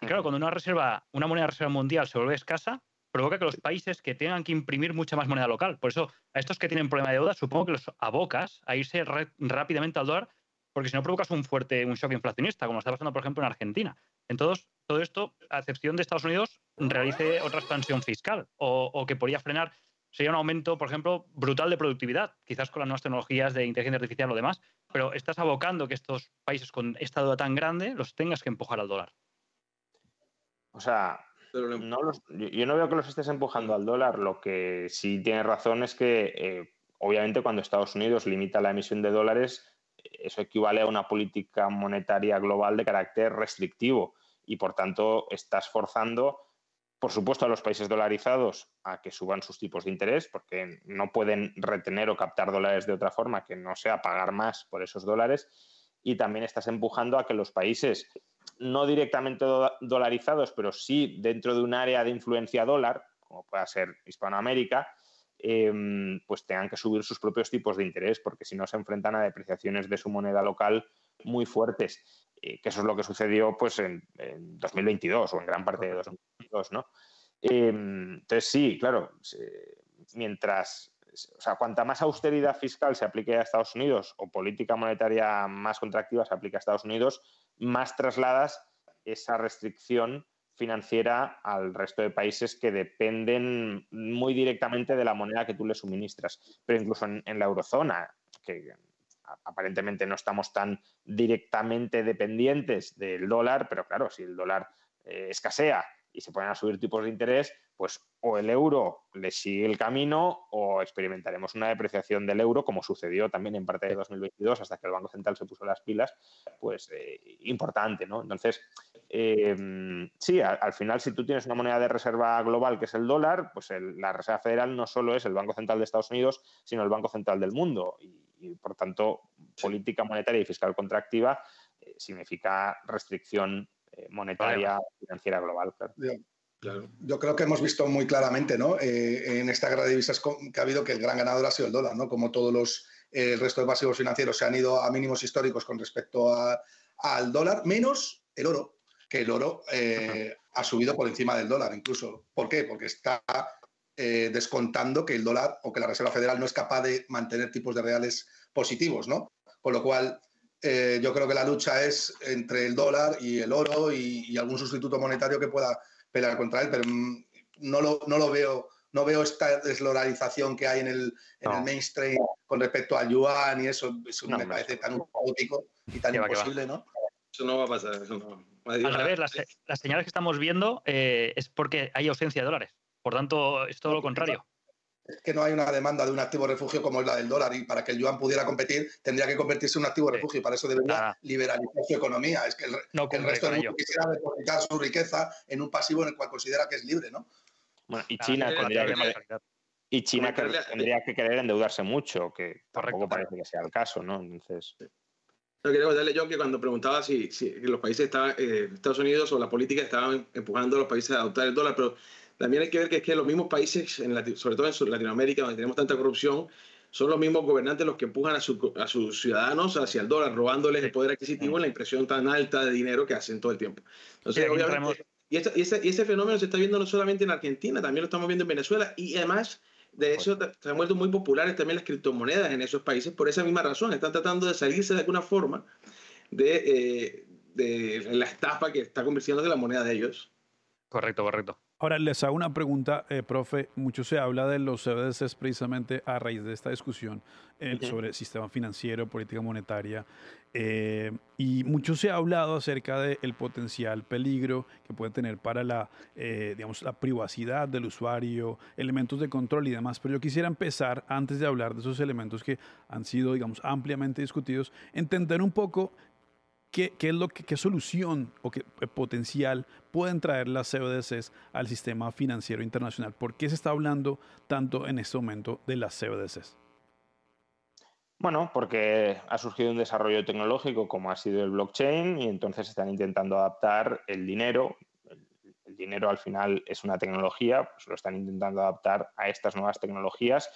[SPEAKER 5] Y claro, cuando una reserva, una moneda de reserva mundial se vuelve escasa, provoca que los países que tengan que imprimir mucha más moneda local. Por eso, a estos que tienen problema de deuda, supongo que los abocas a irse rápidamente al dólar, porque si no provocas un fuerte un shock inflacionista, como está pasando, por ejemplo, en Argentina. Entonces, todo esto, a excepción de Estados Unidos, realice otra expansión fiscal o, que podría frenar, sería un aumento, por ejemplo, brutal de productividad, quizás con las nuevas tecnologías de inteligencia artificial o demás, pero estás abocando que estos países con esta deuda tan grande los tengas que empujar al dólar.
[SPEAKER 2] O sea, no yo no veo que los estés empujando al dólar. Lo que sí tiene razón es que, eh, obviamente, cuando Estados Unidos limita la emisión de dólares, eso equivale a una política monetaria global de carácter restrictivo y, por tanto, estás forzando, por supuesto, a los países dolarizados a que suban sus tipos de interés, porque no pueden retener o captar dólares de otra forma que no sea pagar más por esos dólares. Y también estás empujando a que los países no directamente dolarizados, pero sí dentro de un área de influencia dólar, como pueda ser Hispanoamérica, em, pues tengan que subir sus propios tipos de interés, porque si no se enfrentan a depreciaciones de su moneda local muy fuertes, eh, que eso es lo que sucedió pues, en, 2022 o en gran parte de 2022. ¿no? Em, entonces, sí, claro, mientras, o sea, cuanta más austeridad fiscal se aplique a Estados Unidos o política monetaria más contractiva se aplique a Estados Unidos, más trasladas esa restricción financiera al resto de países que dependen muy directamente de la moneda que tú les suministras. Pero incluso en, la eurozona, que aparentemente no estamos tan directamente dependientes del dólar, pero claro, si el dólar eh, escasea y se ponen a subir tipos de interés, pues o el euro le sigue el camino o experimentaremos una depreciación del euro, como sucedió también en parte de 2022, hasta que el Banco Central se puso las pilas, pues eh, importante, ¿no? Entonces, eh, sí, al, final, si tú tienes una moneda de reserva global que es el dólar, pues la Reserva Federal no solo es el Banco Central de Estados Unidos, sino el Banco Central del mundo. Y, por tanto, política monetaria y fiscal contractiva eh, significa restricción monetaria financiera global.
[SPEAKER 4] Yo creo que hemos visto muy claramente ¿no? Eh, en esta guerra de divisas que ha habido que el gran ganador ha sido el dólar, ¿no? como todos los, eh, el resto de pasivos financieros se han ido a mínimos históricos con respecto al dólar, menos el oro, que el oro eh, ha subido por encima del dólar incluso. ¿Por qué? Porque está descontando que el dólar o que la Reserva Federal no es capaz de mantener tipos de reales positivos, ¿no? Con lo cual, yo creo que la lucha es entre el dólar y el oro y algún sustituto monetario que pueda pelear contra él, pero mm, no lo, no lo veo no veo esta desloralización que hay en el, en el mainstream con respecto al yuan y eso, eso me parece tan caótico y tan imposible, ¿no?
[SPEAKER 3] Eso no va a pasar.
[SPEAKER 5] Al revés, las, señales que estamos viendo eh, es porque hay ausencia de dólares. Por tanto, es todo lo contrario.
[SPEAKER 4] Es que no hay una demanda de un activo refugio como es la del dólar y para que el yuan pudiera competir tendría que convertirse en un activo refugio y para eso debería liberalizar su economía. Es que el, resto del mundo quisiera depositar su riqueza en un pasivo en el cual considera que es libre, ¿no?
[SPEAKER 2] Bueno, y China tendría que, y China tendría que querer endeudarse mucho, que tampoco parece que sea el caso, ¿no? Entonces...
[SPEAKER 3] Yo quería contarle, John, que cuando preguntaba si, si los países estaban, eh, Estados Unidos o la política estaban empujando a los países a adoptar el dólar, pero también hay que ver que es que los mismos países, en sobre todo en Latinoamérica, donde tenemos tanta corrupción, son los mismos gobernantes los que empujan a, a sus ciudadanos hacia el dólar, robándoles el poder adquisitivo en la impresión tan alta de dinero que hacen todo el tiempo. Entonces, obviamente, y, y, ese, fenómeno se está viendo no solamente en Argentina, también lo estamos viendo en Venezuela y además de eso se han vuelto muy populares también las criptomonedas en esos países por esa misma razón. Están tratando de salirse de alguna forma de, eh, de la estafa que está convirtiendo de la moneda de ellos.
[SPEAKER 5] Correcto, correcto.
[SPEAKER 1] Ahora, les hago una pregunta, eh, profe. Mucho se habla de los CBDCs precisamente a raíz de esta discusión eh, sobre sistema financiero, política monetaria. Eh, y mucho se ha hablado acerca del potencial peligro que puede tener para la, digamos, la privacidad del usuario, elementos de control y demás. Pero yo quisiera empezar, antes de hablar de esos elementos que han sido, digamos, ampliamente discutidos, entender un poco ¿Qué, es lo que, qué solución o qué eh, potencial pueden traer las CBDCs al sistema financiero internacional? ¿Por qué se está hablando tanto en este momento de las CBDCs?
[SPEAKER 2] Bueno, porque ha surgido un desarrollo tecnológico como ha sido el blockchain y entonces están intentando adaptar el dinero. El, dinero al final es una tecnología, pues lo están intentando adaptar a estas nuevas tecnologías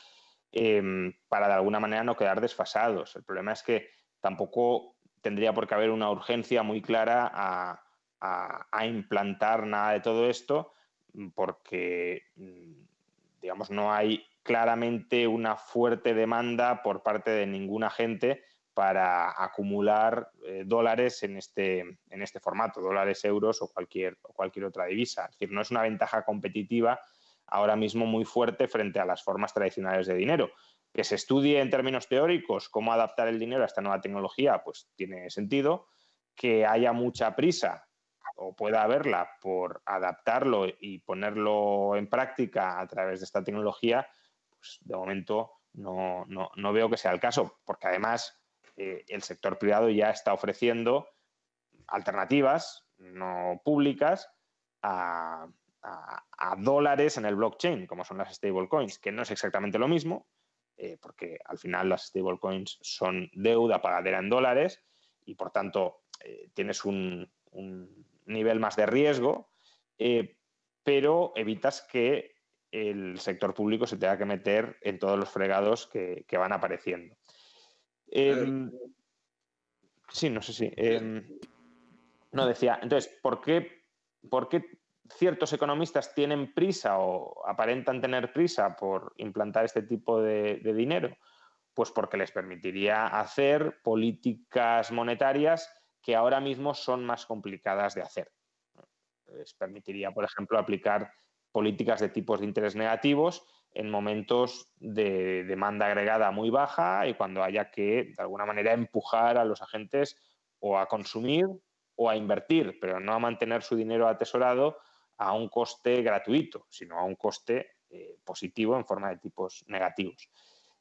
[SPEAKER 2] em, para de alguna manera no quedar desfasados. El problema es que tampoco tendría por qué haber una urgencia muy clara a, implantar nada de todo esto, porque, mm, digamos, no hay claramente una fuerte demanda por parte de ninguna gente para acumular eh, dólares en este, en este formato, dólares, euros o cualquier, o cualquier otra divisa. Es decir, no es una ventaja competitiva ahora mismo muy fuerte frente a las formas tradicionales de dinero que se estudie en términos teóricos cómo adaptar el dinero a esta nueva tecnología, pues tiene sentido. Que haya mucha prisa o pueda haberla por adaptarlo y ponerlo en práctica a través de esta tecnología, pues de momento no, veo que sea el caso, porque además eh, el sector privado ya está ofreciendo alternativas no públicas a, a, dólares en el blockchain, como son las stablecoins, que no es exactamente lo mismo, eh, porque al final las stablecoins son deuda pagadera en dólares y por tanto eh, tienes un, nivel más de riesgo, eh, pero evitas que el sector público se tenga que meter en todos los fregados que, van apareciendo. Em, sí, no sé si. Em, no decía. Entonces, ¿por qué, ¿por qué ciertos economistas tienen prisa o aparentan tener prisa por implantar este tipo de, dinero? Pues porque les permitiría hacer políticas monetarias que ahora mismo son más complicadas de hacer. Les permitiría, por ejemplo, aplicar políticas de tipos de interés negativos en momentos de demanda agregada muy baja y cuando haya que, de alguna manera, empujar a los agentes o a consumir o a invertir, pero no a mantener su dinero atesorado a un coste gratuito, sino a un coste eh, positivo en forma de tipos negativos.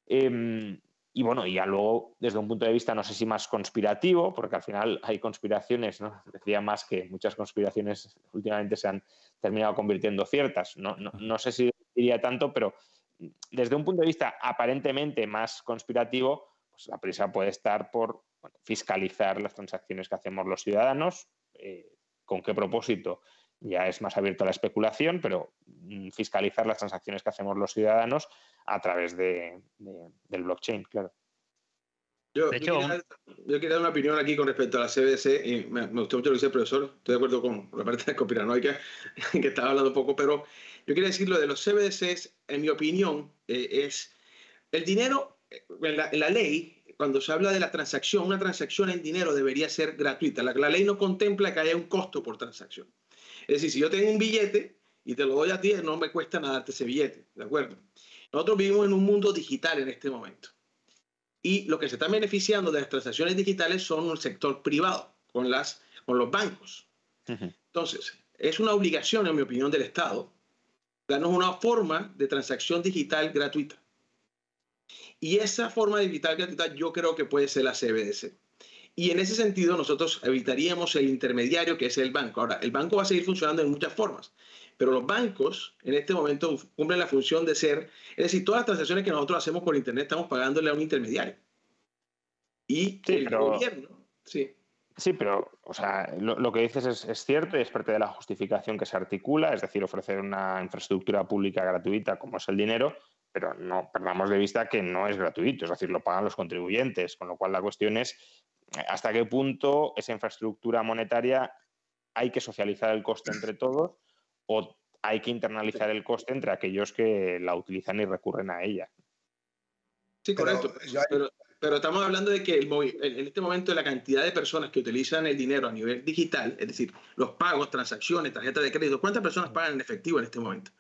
[SPEAKER 2] Em, y bueno, ya luego, desde un punto de vista, no sé si más conspirativo, porque al final hay conspiraciones, ¿no? Decía más que muchas conspiraciones últimamente se han terminado convirtiendo ciertas. No, no sé si diría tanto, pero desde un punto de vista aparentemente más conspirativo, pues la prisa puede estar por fiscalizar las transacciones que hacemos los ciudadanos. Eh, ¿Con qué propósito? Ya es más abierto a la especulación, pero mm, fiscalizar las transacciones que hacemos los ciudadanos a través de, del blockchain, claro.
[SPEAKER 3] Yo, quería, dar una opinión aquí con respecto a la CBDC y me, gustó mucho lo que dice el profesor, estoy de acuerdo con la parte de conspiranoica que estaba hablando un poco, pero yo quería decir lo de los CBDCs, en mi opinión, eh, es el dinero, eh, en la, la, ley, cuando se habla de la transacción, una transacción en dinero debería ser gratuita. La, la ley no contempla que haya un costo por transacción. Es decir, si yo tengo un billete y te lo doy a ti, no me cuesta nada darte ese billete, ¿de acuerdo? Nosotros vivimos en un mundo digital en este momento. Y lo que se está beneficiando de las transacciones digitales son el sector privado, con, las, con los bancos. Entonces, es una obligación, en mi opinión, del Estado danos una forma de transacción digital gratuita. Y esa forma digital gratuita yo creo que puede ser la CBDC. Y en ese sentido nosotros evitaríamos el intermediario que es el banco. Ahora, el banco va a seguir funcionando en muchas formas, pero los bancos en este momento cumplen la función de ser, es decir, todas las transacciones que nosotros hacemos por Internet estamos pagándole a un intermediario. Y el gobierno, sí.
[SPEAKER 2] Sí, pero o sea, lo, que dices es, es, cierto y es parte de la justificación que se articula, es decir, ofrecer una infraestructura pública gratuita como es el dinero, pero no perdamos de vista que no es gratuito, es decir, lo pagan los contribuyentes, con lo cual la cuestión es hasta qué punto esa infraestructura monetaria hay que socializar el coste entre todos o hay que internalizar el coste entre aquellos que la utilizan y recurren a ella.
[SPEAKER 3] Sí, correcto. Pero, pero, estamos hablando de que el, en este momento la cantidad de personas que utilizan el dinero a nivel digital, es decir, los pagos, transacciones, tarjetas de crédito, ¿cuántas personas pagan en efectivo en este momento?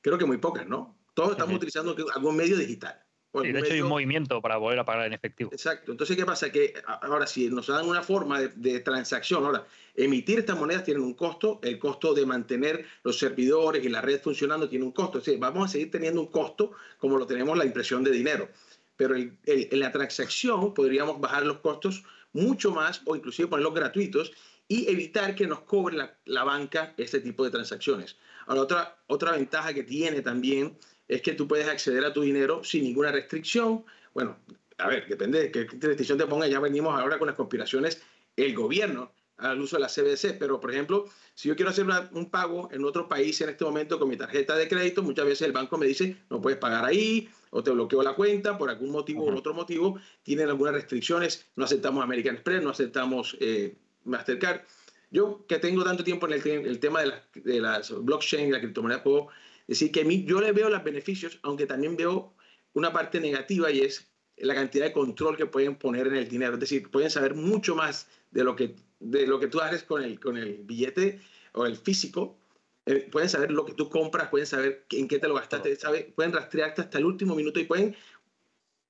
[SPEAKER 3] Creo que muy pocas, ¿no? Todos estamos utilizando algún medio digital.
[SPEAKER 5] Sí, de hecho hay un movimiento para volver a pagar en efectivo.
[SPEAKER 3] Exacto. Entonces, ¿qué pasa? Que ahora, si nos dan una forma de, transacción, ahora, emitir estas monedas tiene un costo, el costo de mantener los servidores y la red funcionando tiene un costo. Vamos a seguir teniendo un costo como lo tenemos la impresión de dinero. Pero en la transacción podríamos bajar los costos mucho más o inclusive ponerlos gratuitos y evitar que nos cobre la, banca este tipo de transacciones. Ahora, otra, otra ventaja que tiene también es que tú puedes acceder a tu dinero sin ninguna restricción. Bueno, a ver, depende de qué restricción te ponga. Ya venimos ahora con las conspiraciones, el gobierno al uso de la CBDC, pero por ejemplo, si yo quiero hacer un pago en otro país en este momento con mi tarjeta de crédito, muchas veces el banco me dice, no puedes pagar ahí, o te bloqueo la cuenta por algún motivo u otro motivo, tienen algunas restricciones, no aceptamos American Express, no aceptamos eh, Mastercard. Yo que tengo tanto tiempo en el, tema de las, de las blockchain y la criptomoneda, puedo es decir, que a mí yo le veo los beneficios, aunque también veo una parte negativa y es la cantidad de control que pueden poner en el dinero. Es decir, pueden saber mucho más de lo que, de lo que tú haces con el, con el billete o el físico. Eh, pueden saber lo que tú compras, pueden saber en qué te lo gastaste, pueden rastrearte hasta el último minuto y pueden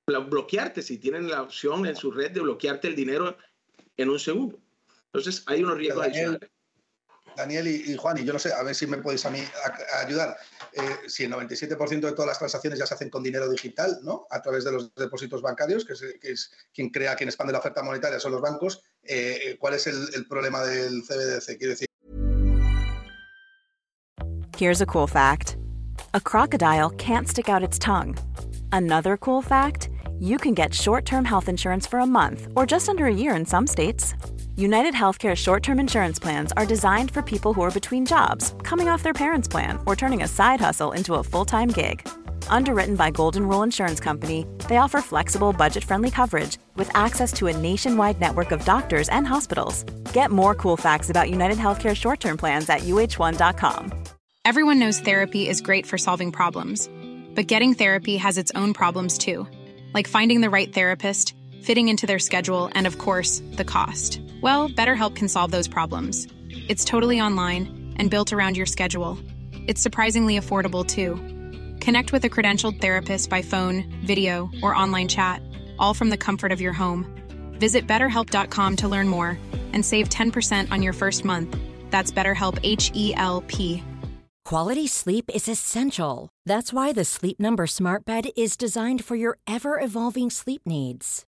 [SPEAKER 3] bloquearte si tienen la opción en su red de bloquearte el dinero en un segundo. Entonces, hay unos riesgos adicionales.
[SPEAKER 4] Daniel y, Juan, y yo no sé, a ver si me podéis a mí ayudar. Eh, si el 97% de todas las transacciones ya se hacen con dinero digital, ¿no? A través de los depósitos bancarios, que es, quien crea, quien expande la oferta monetaria son los bancos. Eh, ¿Cuál es el, el problema del CBDC? Quiero decir.
[SPEAKER 6] Here's a cool fact: a crocodile can't stick out its tongue. Another cool fact: you can get short-term health insurance for a month or just under a year in some states. United Healthcare short term insurance plans are designed for people who are between jobs, coming off their parents' plan, or turning a side hustle into a full time gig. Underwritten by Golden Rule Insurance Company, they offer flexible, budget friendly coverage with access to a nationwide network of doctors and hospitals. Get more cool facts about United Healthcare short term plans at uh1.com.
[SPEAKER 7] Everyone knows therapy is great for solving problems, but getting therapy has its own problems too, like finding the right therapist, fitting into their schedule, and of course, the cost. Well, BetterHelp can solve those problems. It's totally online and built around your schedule. It's surprisingly affordable too. Connect with a credentialed therapist by phone, video, or online chat, all from the comfort of your home. Visit betterhelp.com to learn more and save 10% on your first month. That's BetterHelp H E L P.
[SPEAKER 8] Quality sleep is essential. That's why the Sleep Number Smart Bed is designed for your ever evolving sleep needs.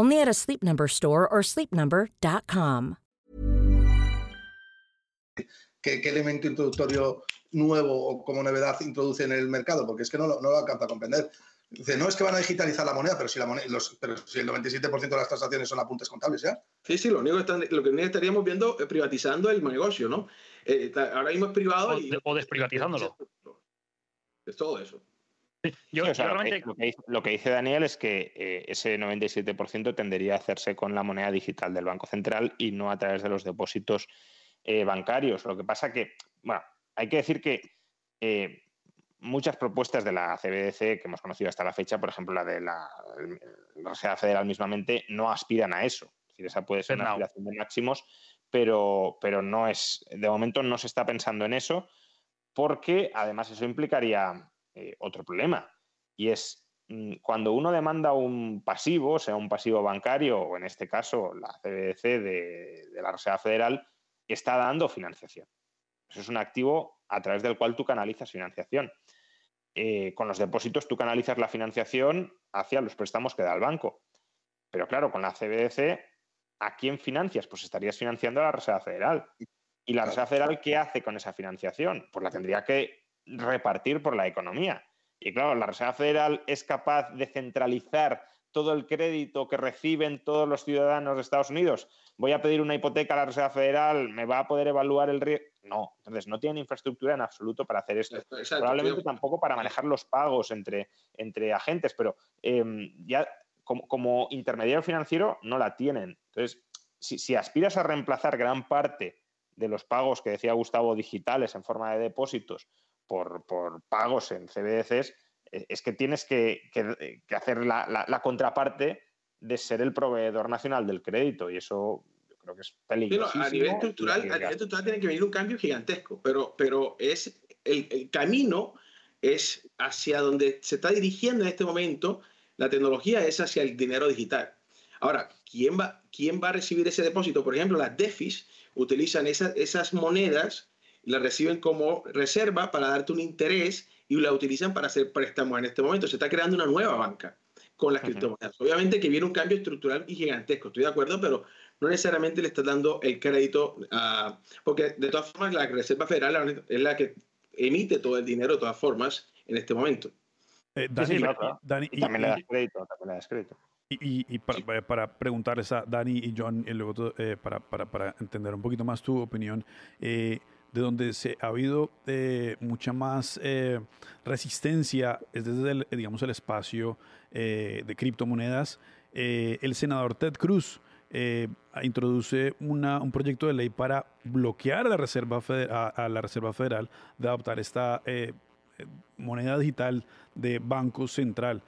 [SPEAKER 8] Only at a Sleep Number store or sleepnumber.com.
[SPEAKER 4] ¿Qué, ¿Qué, elemento introductorio nuevo o como novedad introduce en el mercado? Porque es que no, no lo alcanza a comprender. Dice, no es que van a digitalizar la moneda, pero si, la moneda, los, pero si el 97% de las transacciones son apuntes contables ya.
[SPEAKER 3] Sí, sí, lo único que, están, lo que estaríamos viendo es privatizando el negocio, ¿no? Eh, ahora mismo es privado.
[SPEAKER 5] O,
[SPEAKER 3] y,
[SPEAKER 5] o desprivatizándolo.
[SPEAKER 3] Es todo eso.
[SPEAKER 2] Yo, lo, que, dice Daniel es que eh, ese 97% tendería a hacerse con la moneda digital del Banco Central y no a través de los depósitos eh, bancarios. Lo que pasa que, bueno, hay que decir que eh, muchas propuestas de la CBDC que hemos conocido hasta la fecha, por ejemplo, la de la, Reserva Federal mismamente, no aspiran a eso. Es decir, esa puede ser una aspiración de máximos, pero, pero no es, de momento no se está pensando en eso, porque además eso implicaría eh, otro problema, y es mm, cuando uno demanda un pasivo, sea un pasivo bancario o en este caso la CBDC de, de la Reserva Federal, está dando financiación. Eso es un activo a través del cual tú canalizas financiación. Eh, con los depósitos tú canalizas la financiación hacia los préstamos que da el banco. Pero claro, con la CBDC, ¿a quién financias? Pues estarías financiando a la Reserva Federal. ¿Y la Reserva Federal qué hace con esa financiación? Pues la tendría que repartir por la economía. Y claro, la Reserva Federal es capaz de centralizar todo el crédito que reciben todos los ciudadanos de Estados Unidos. Voy a pedir una hipoteca a la Reserva Federal, me va a poder evaluar el riesgo. No, entonces no tienen infraestructura en absoluto para hacer esto. Probablemente tampoco para manejar los pagos entre, entre agentes, pero em, ya como, intermediario financiero no la tienen. Entonces, si, aspiras a reemplazar gran parte de los pagos que decía Gustavo digitales en forma de depósitos por, por pagos en CBDCs, eh, es que tienes que, hacer la, contraparte de ser el proveedor nacional del crédito y eso yo creo que es peligroso.
[SPEAKER 3] a nivel estructural, tiene que venir un cambio gigantesco, pero, pero es el, camino es hacia donde se está dirigiendo en este momento la tecnología es hacia el dinero digital. Ahora, ¿quién va, quién va a recibir ese depósito? Por ejemplo, las DEFIs utilizan esas, esas monedas y las reciben como reserva para darte un interés y la utilizan para hacer préstamos en este momento. Se está creando una nueva banca con las criptomonedas. Obviamente que viene un cambio estructural y gigantesco, estoy de acuerdo, pero no necesariamente le está dando el crédito a... Porque de todas formas la Reserva Federal es la que emite todo el dinero de todas formas en este momento.
[SPEAKER 2] Eh, Dani, también le das crédito, también le das crédito.
[SPEAKER 1] Y, y, para, eh, para, preguntarles a Dani y John, y luego eh, para, para, para, entender un poquito más tu opinión, eh, de donde se ha habido eh, mucha más eh, resistencia es desde el, digamos, el espacio eh, de criptomonedas. el senador Ted Cruz introduce una, un proyecto de ley para bloquear a la Reserva, Federal, a, la Reserva Federal de adoptar esta moneda digital de Banco Central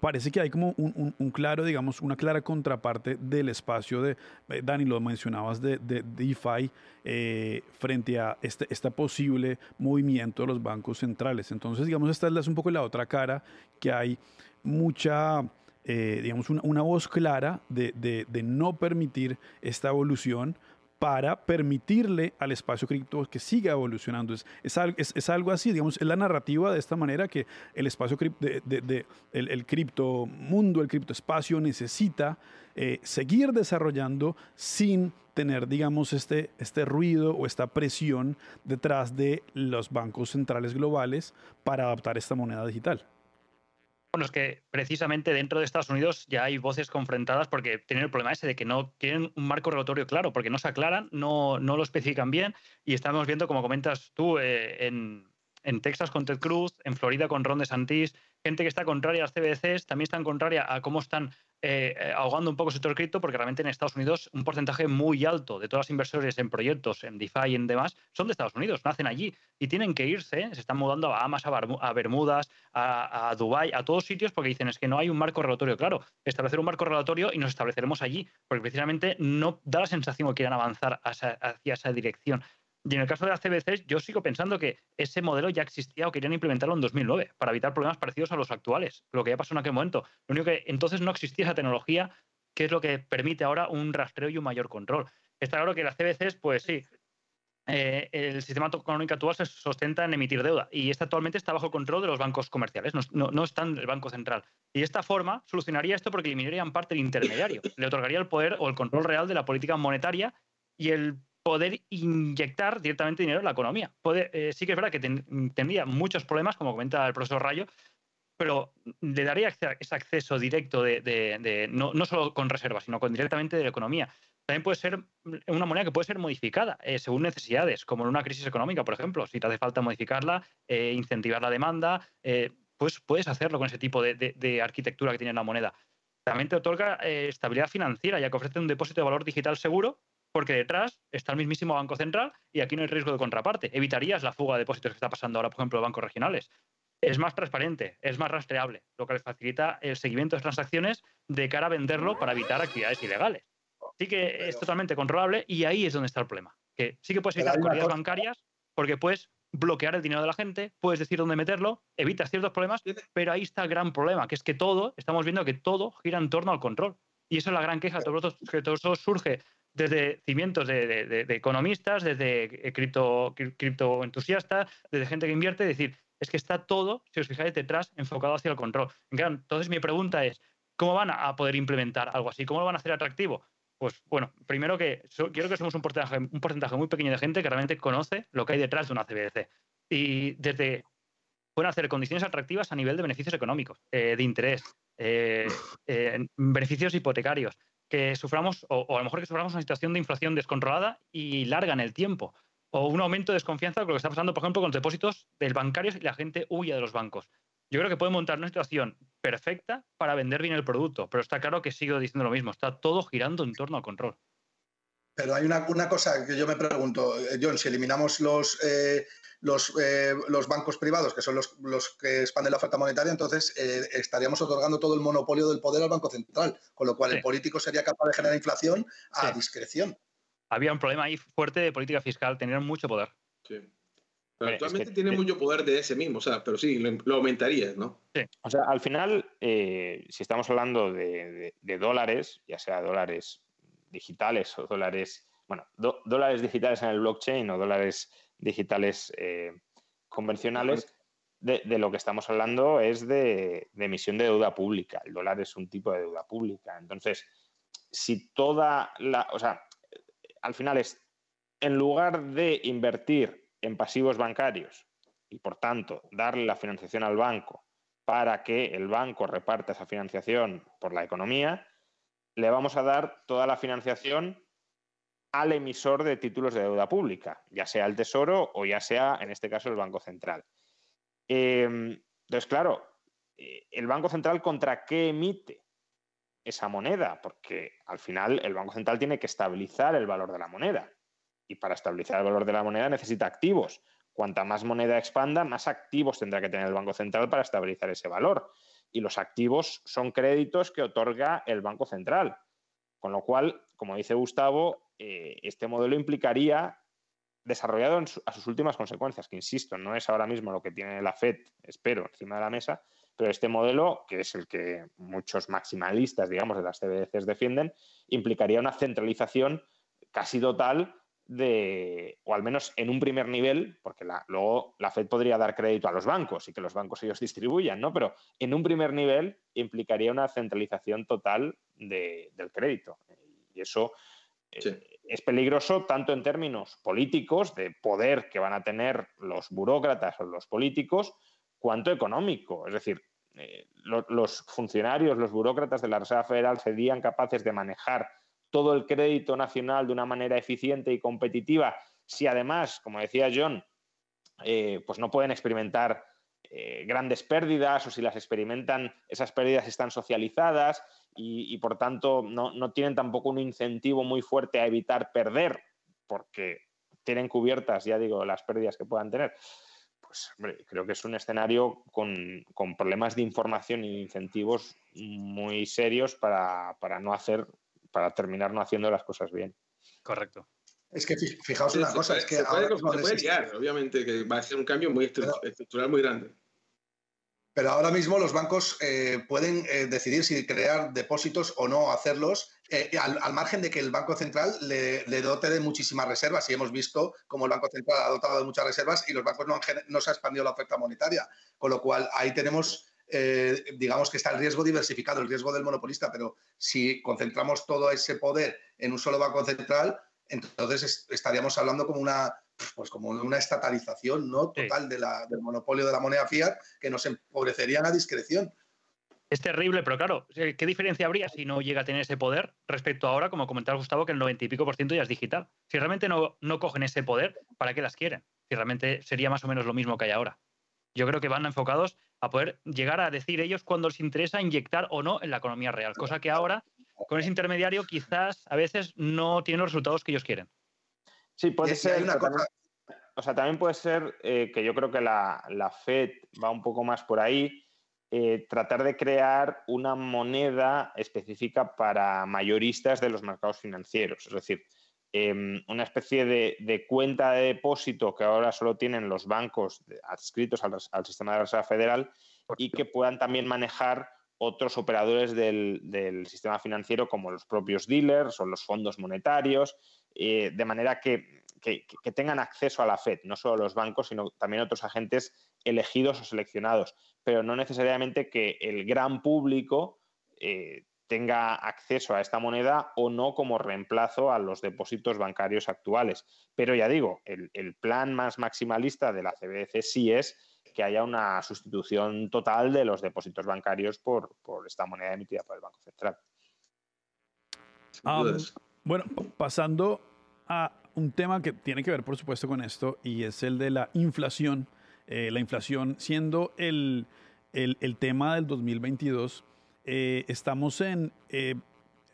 [SPEAKER 1] parece que hay como un, claro, digamos, una clara contraparte del espacio de, eh, Dani, lo mencionabas, de, de, DeFi eh, frente a este, este, posible movimiento de los bancos centrales. Entonces, digamos, esta es un poco la otra cara, que hay mucha... Eh, digamos, una, una, voz clara de, de no permitir esta evolución, para permitirle al espacio cripto que siga evolucionando. Es, es, algo así, digamos, es la narrativa de esta manera que el espacio de, de, el, cripto mundo, el cripto espacio necesita eh, seguir desarrollando sin tener, digamos, este, este ruido o esta presión detrás de los bancos centrales globales para adaptar esta moneda digital.
[SPEAKER 5] Bueno, es que precisamente dentro de Estados Unidos ya hay voces confrontadas porque tienen el problema ese de que no tienen un marco regulatorio claro, porque no se aclaran, no, no lo especifican bien. Y estamos viendo, como comentas tú, eh, en, en Texas con Ted Cruz, en Florida con Ron DeSantis, gente que está contraria a las CBDCs, también están contraria a cómo están eh, eh, ahogando un poco el sector cripto, porque realmente en Estados Unidos un porcentaje muy alto de todos los inversores en proyectos, en DeFi y en demás, son de Estados Unidos, nacen allí y tienen que irse, se están mudando a Bahamas, a Bermudas, a, a Dubái, a todos sitios, porque dicen es que no hay un marco regulatorio claro. Establecer un marco regulatorio y nos estableceremos allí, porque precisamente no da la sensación que quieran avanzar hacia esa dirección. Y en el caso de las CBCs, yo sigo pensando que ese modelo ya existía o querían implementarlo en 2009 para evitar problemas parecidos a los actuales, lo que ya pasó en aquel momento. Lo único que entonces no existía esa tecnología, que es lo que permite ahora un rastreo y un mayor control. Está claro que las CBCs, pues sí, eh, el sistema económico actual se sustenta en emitir deuda y este actualmente está bajo control de los bancos comerciales, no, no, está en el Banco Central. Y de esta forma solucionaría esto porque eliminaría en parte el intermediario, le otorgaría el poder o el control real de la política monetaria y el poder inyectar directamente dinero en la economía. Eh, sí que es verdad que tendría muchos problemas, como comenta el profesor Rayo, pero le daría ese acceso directo de, no, solo con reservas, sino con directamente de la economía. También puede ser una moneda que puede ser modificada eh, según necesidades, como en una crisis económica, por ejemplo. Si te hace falta modificarla, eh, incentivar la demanda, pues puedes hacerlo con ese tipo de, arquitectura que tiene la moneda. También te otorga estabilidad financiera, ya que ofrece un depósito de valor digital seguro porque detrás está el mismísimo Banco Central y aquí no hay riesgo de contraparte. Evitarías la fuga de depósitos que está pasando ahora, por ejemplo, en bancos regionales. Es más transparente, es más rastreable, lo que les facilita el seguimiento de transacciones de cara a venderlo para evitar actividades ilegales. Sí que es totalmente controlable y ahí es donde está el problema. Que sí que puedes evitar corridas bancarias porque puedes bloquear el dinero de la gente, puedes decir dónde meterlo, evitas ciertos problemas, pero ahí está el gran problema, que es que todo, estamos viendo que todo gira en torno al control. Y eso es la gran queja, que todo eso surge desde cimientos de, economistas, desde eh, cripto, cripto entusiastas, desde gente que invierte, decir, es que está todo, si os fijáis, detrás enfocado hacia el control. Entonces mi pregunta es, ¿cómo van a poder implementar algo así? ¿Cómo lo van a hacer atractivo? Pues bueno, primero que quiero que somos un porcentaje, un porcentaje muy pequeño de gente que realmente conoce lo que hay detrás de una CBDC. Y desde pueden hacer condiciones atractivas a nivel de beneficios económicos, eh, de interés, eh, beneficios hipotecarios, que suframos, o, a lo mejor que suframos una situación de inflación descontrolada y larga en el tiempo, o un aumento de desconfianza con lo que está pasando, por ejemplo, con los depósitos del bancarios y la gente huye de los bancos. Yo creo que pueden montar una situación perfecta para vender bien el producto, pero está claro que sigo diciendo lo mismo, está todo girando en torno al control.
[SPEAKER 4] Pero hay una, cosa que yo me pregunto, eh, John, si eliminamos los, eh, los, eh, los, bancos privados, que son los, los, que expanden la oferta monetaria, entonces estaríamos otorgando todo el monopolio del poder al Banco Central, con lo cual el político sería capaz de generar inflación a discreción.
[SPEAKER 5] Había un problema ahí fuerte de política fiscal, tenían mucho poder.
[SPEAKER 3] Sí. Pero actualmente tiene mucho poder de ese mismo, o sea, pero sí, lo, aumentaría, ¿no?
[SPEAKER 2] Sí. O sea, al final, si estamos hablando de, de dólares, ya sea dólares digitales o dólares, bueno, dólares digitales en el blockchain o dólares digitales eh, convencionales, de, lo que estamos hablando es de, emisión de deuda pública. El dólar es un tipo de deuda pública. Entonces, si toda la, o sea, al final es, en lugar de invertir en pasivos bancarios y, por tanto, darle la financiación al banco para que el banco reparta esa financiación por la economía, le vamos a dar toda la financiación al emisor de títulos de deuda pública, ya sea el Tesoro o ya sea, en este caso, el Banco Central. Em, entonces, claro, eh, ¿el Banco Central contra qué emite esa moneda? Porque al final el Banco Central tiene que estabilizar el valor de la moneda. Y para estabilizar el valor de la moneda necesita activos. Cuanta más moneda expanda, más activos tendrá que tener el Banco Central para estabilizar ese valor y los activos son créditos que otorga el Banco Central. Con lo cual, como dice Gustavo, eh, este modelo implicaría, desarrollado a sus últimas consecuencias, que insisto, no es ahora mismo lo que tiene la FED, espero, encima de la mesa, pero este modelo, que es el que muchos maximalistas, digamos, de las CBDCs defienden, implicaría una centralización casi total de, o al menos en un primer nivel, porque luego la Fed podría dar crédito a los bancos y que los bancos ellos distribuyan, ¿no? Pero en un primer nivel implicaría una centralización total del crédito. Y eso eh, es peligroso tanto en términos políticos, de poder que van a tener los burócratas o los políticos, cuanto económico. Es decir, eh, los funcionarios, los burócratas de la Reserva Federal serían capaces de manejar todo el crédito nacional de una manera eficiente y competitiva, si además, como decía John, eh, pues no pueden experimentar eh, grandes pérdidas o si las experimentan, esas pérdidas están socializadas y, por tanto no, tienen tampoco un incentivo muy fuerte a evitar perder porque tienen cubiertas, ya digo, las pérdidas que puedan tener. Pues creo que es un escenario con, problemas de información y de incentivos muy serios para, para no hacer para terminar no haciendo las cosas bien.
[SPEAKER 5] Correcto.
[SPEAKER 4] Es que fijaos una cosa, es que
[SPEAKER 3] se puede, puede obviamente, que va a ser un cambio muy estructural muy grande.
[SPEAKER 4] Pero ahora mismo los bancos eh, pueden eh, decidir si crear depósitos o no hacerlos, eh, al, margen de que el Banco Central le, dote de muchísimas reservas. Y hemos visto cómo el Banco Central ha dotado de muchas reservas y los bancos no, no se ha expandido la oferta monetaria. Con lo cual, ahí tenemos eh, digamos que está el riesgo diversificado, el riesgo del monopolista, pero si concentramos todo ese poder en un solo banco central, entonces estaríamos hablando como una, pues como una estatalización ¿no? total del monopolio de la moneda fiat que nos empobrecería a discreción.
[SPEAKER 5] Es terrible, pero claro, ¿qué diferencia habría si no llega a tener ese poder respecto a ahora, como comentaba Gustavo, que el 90 y pico por ciento ya es digital? Si realmente no, no cogen ese poder, ¿para qué las quieren? Si realmente sería más o menos lo mismo que hay ahora. Yo creo que van enfocados a poder llegar a decir ellos cuando les interesa inyectar o no en la economía real, cosa que ahora con ese intermediario quizás a veces no tienen los resultados que ellos quieren.
[SPEAKER 2] Sí, puede ser. o sea, también puede ser eh, que yo creo que la, Fed va un poco más por ahí. Eh, tratar de crear una moneda específica para mayoristas de los mercados financieros. Es decir, em, una especie de, cuenta de depósito que ahora solo tienen los bancos adscritos al, al sistema de la Reserva Federal y que puedan también manejar otros operadores del, sistema financiero como los propios dealers o los fondos monetarios, eh, de manera que, tengan acceso a la Fed, no solo los bancos, sino también otros agentes elegidos o seleccionados, pero no necesariamente que el gran público eh, tenga acceso a esta moneda o no como reemplazo a los depósitos bancarios actuales. Pero ya digo, el, el plan más maximalista de la CBDC sí es que haya una sustitución total de los depósitos bancarios por, esta moneda emitida por el Banco Central.
[SPEAKER 1] bueno, pasando a un tema que tiene que ver, por supuesto, con esto, y es el de la inflación. Eh, la inflación siendo el, tema del 2022, eh, estamos en, eh,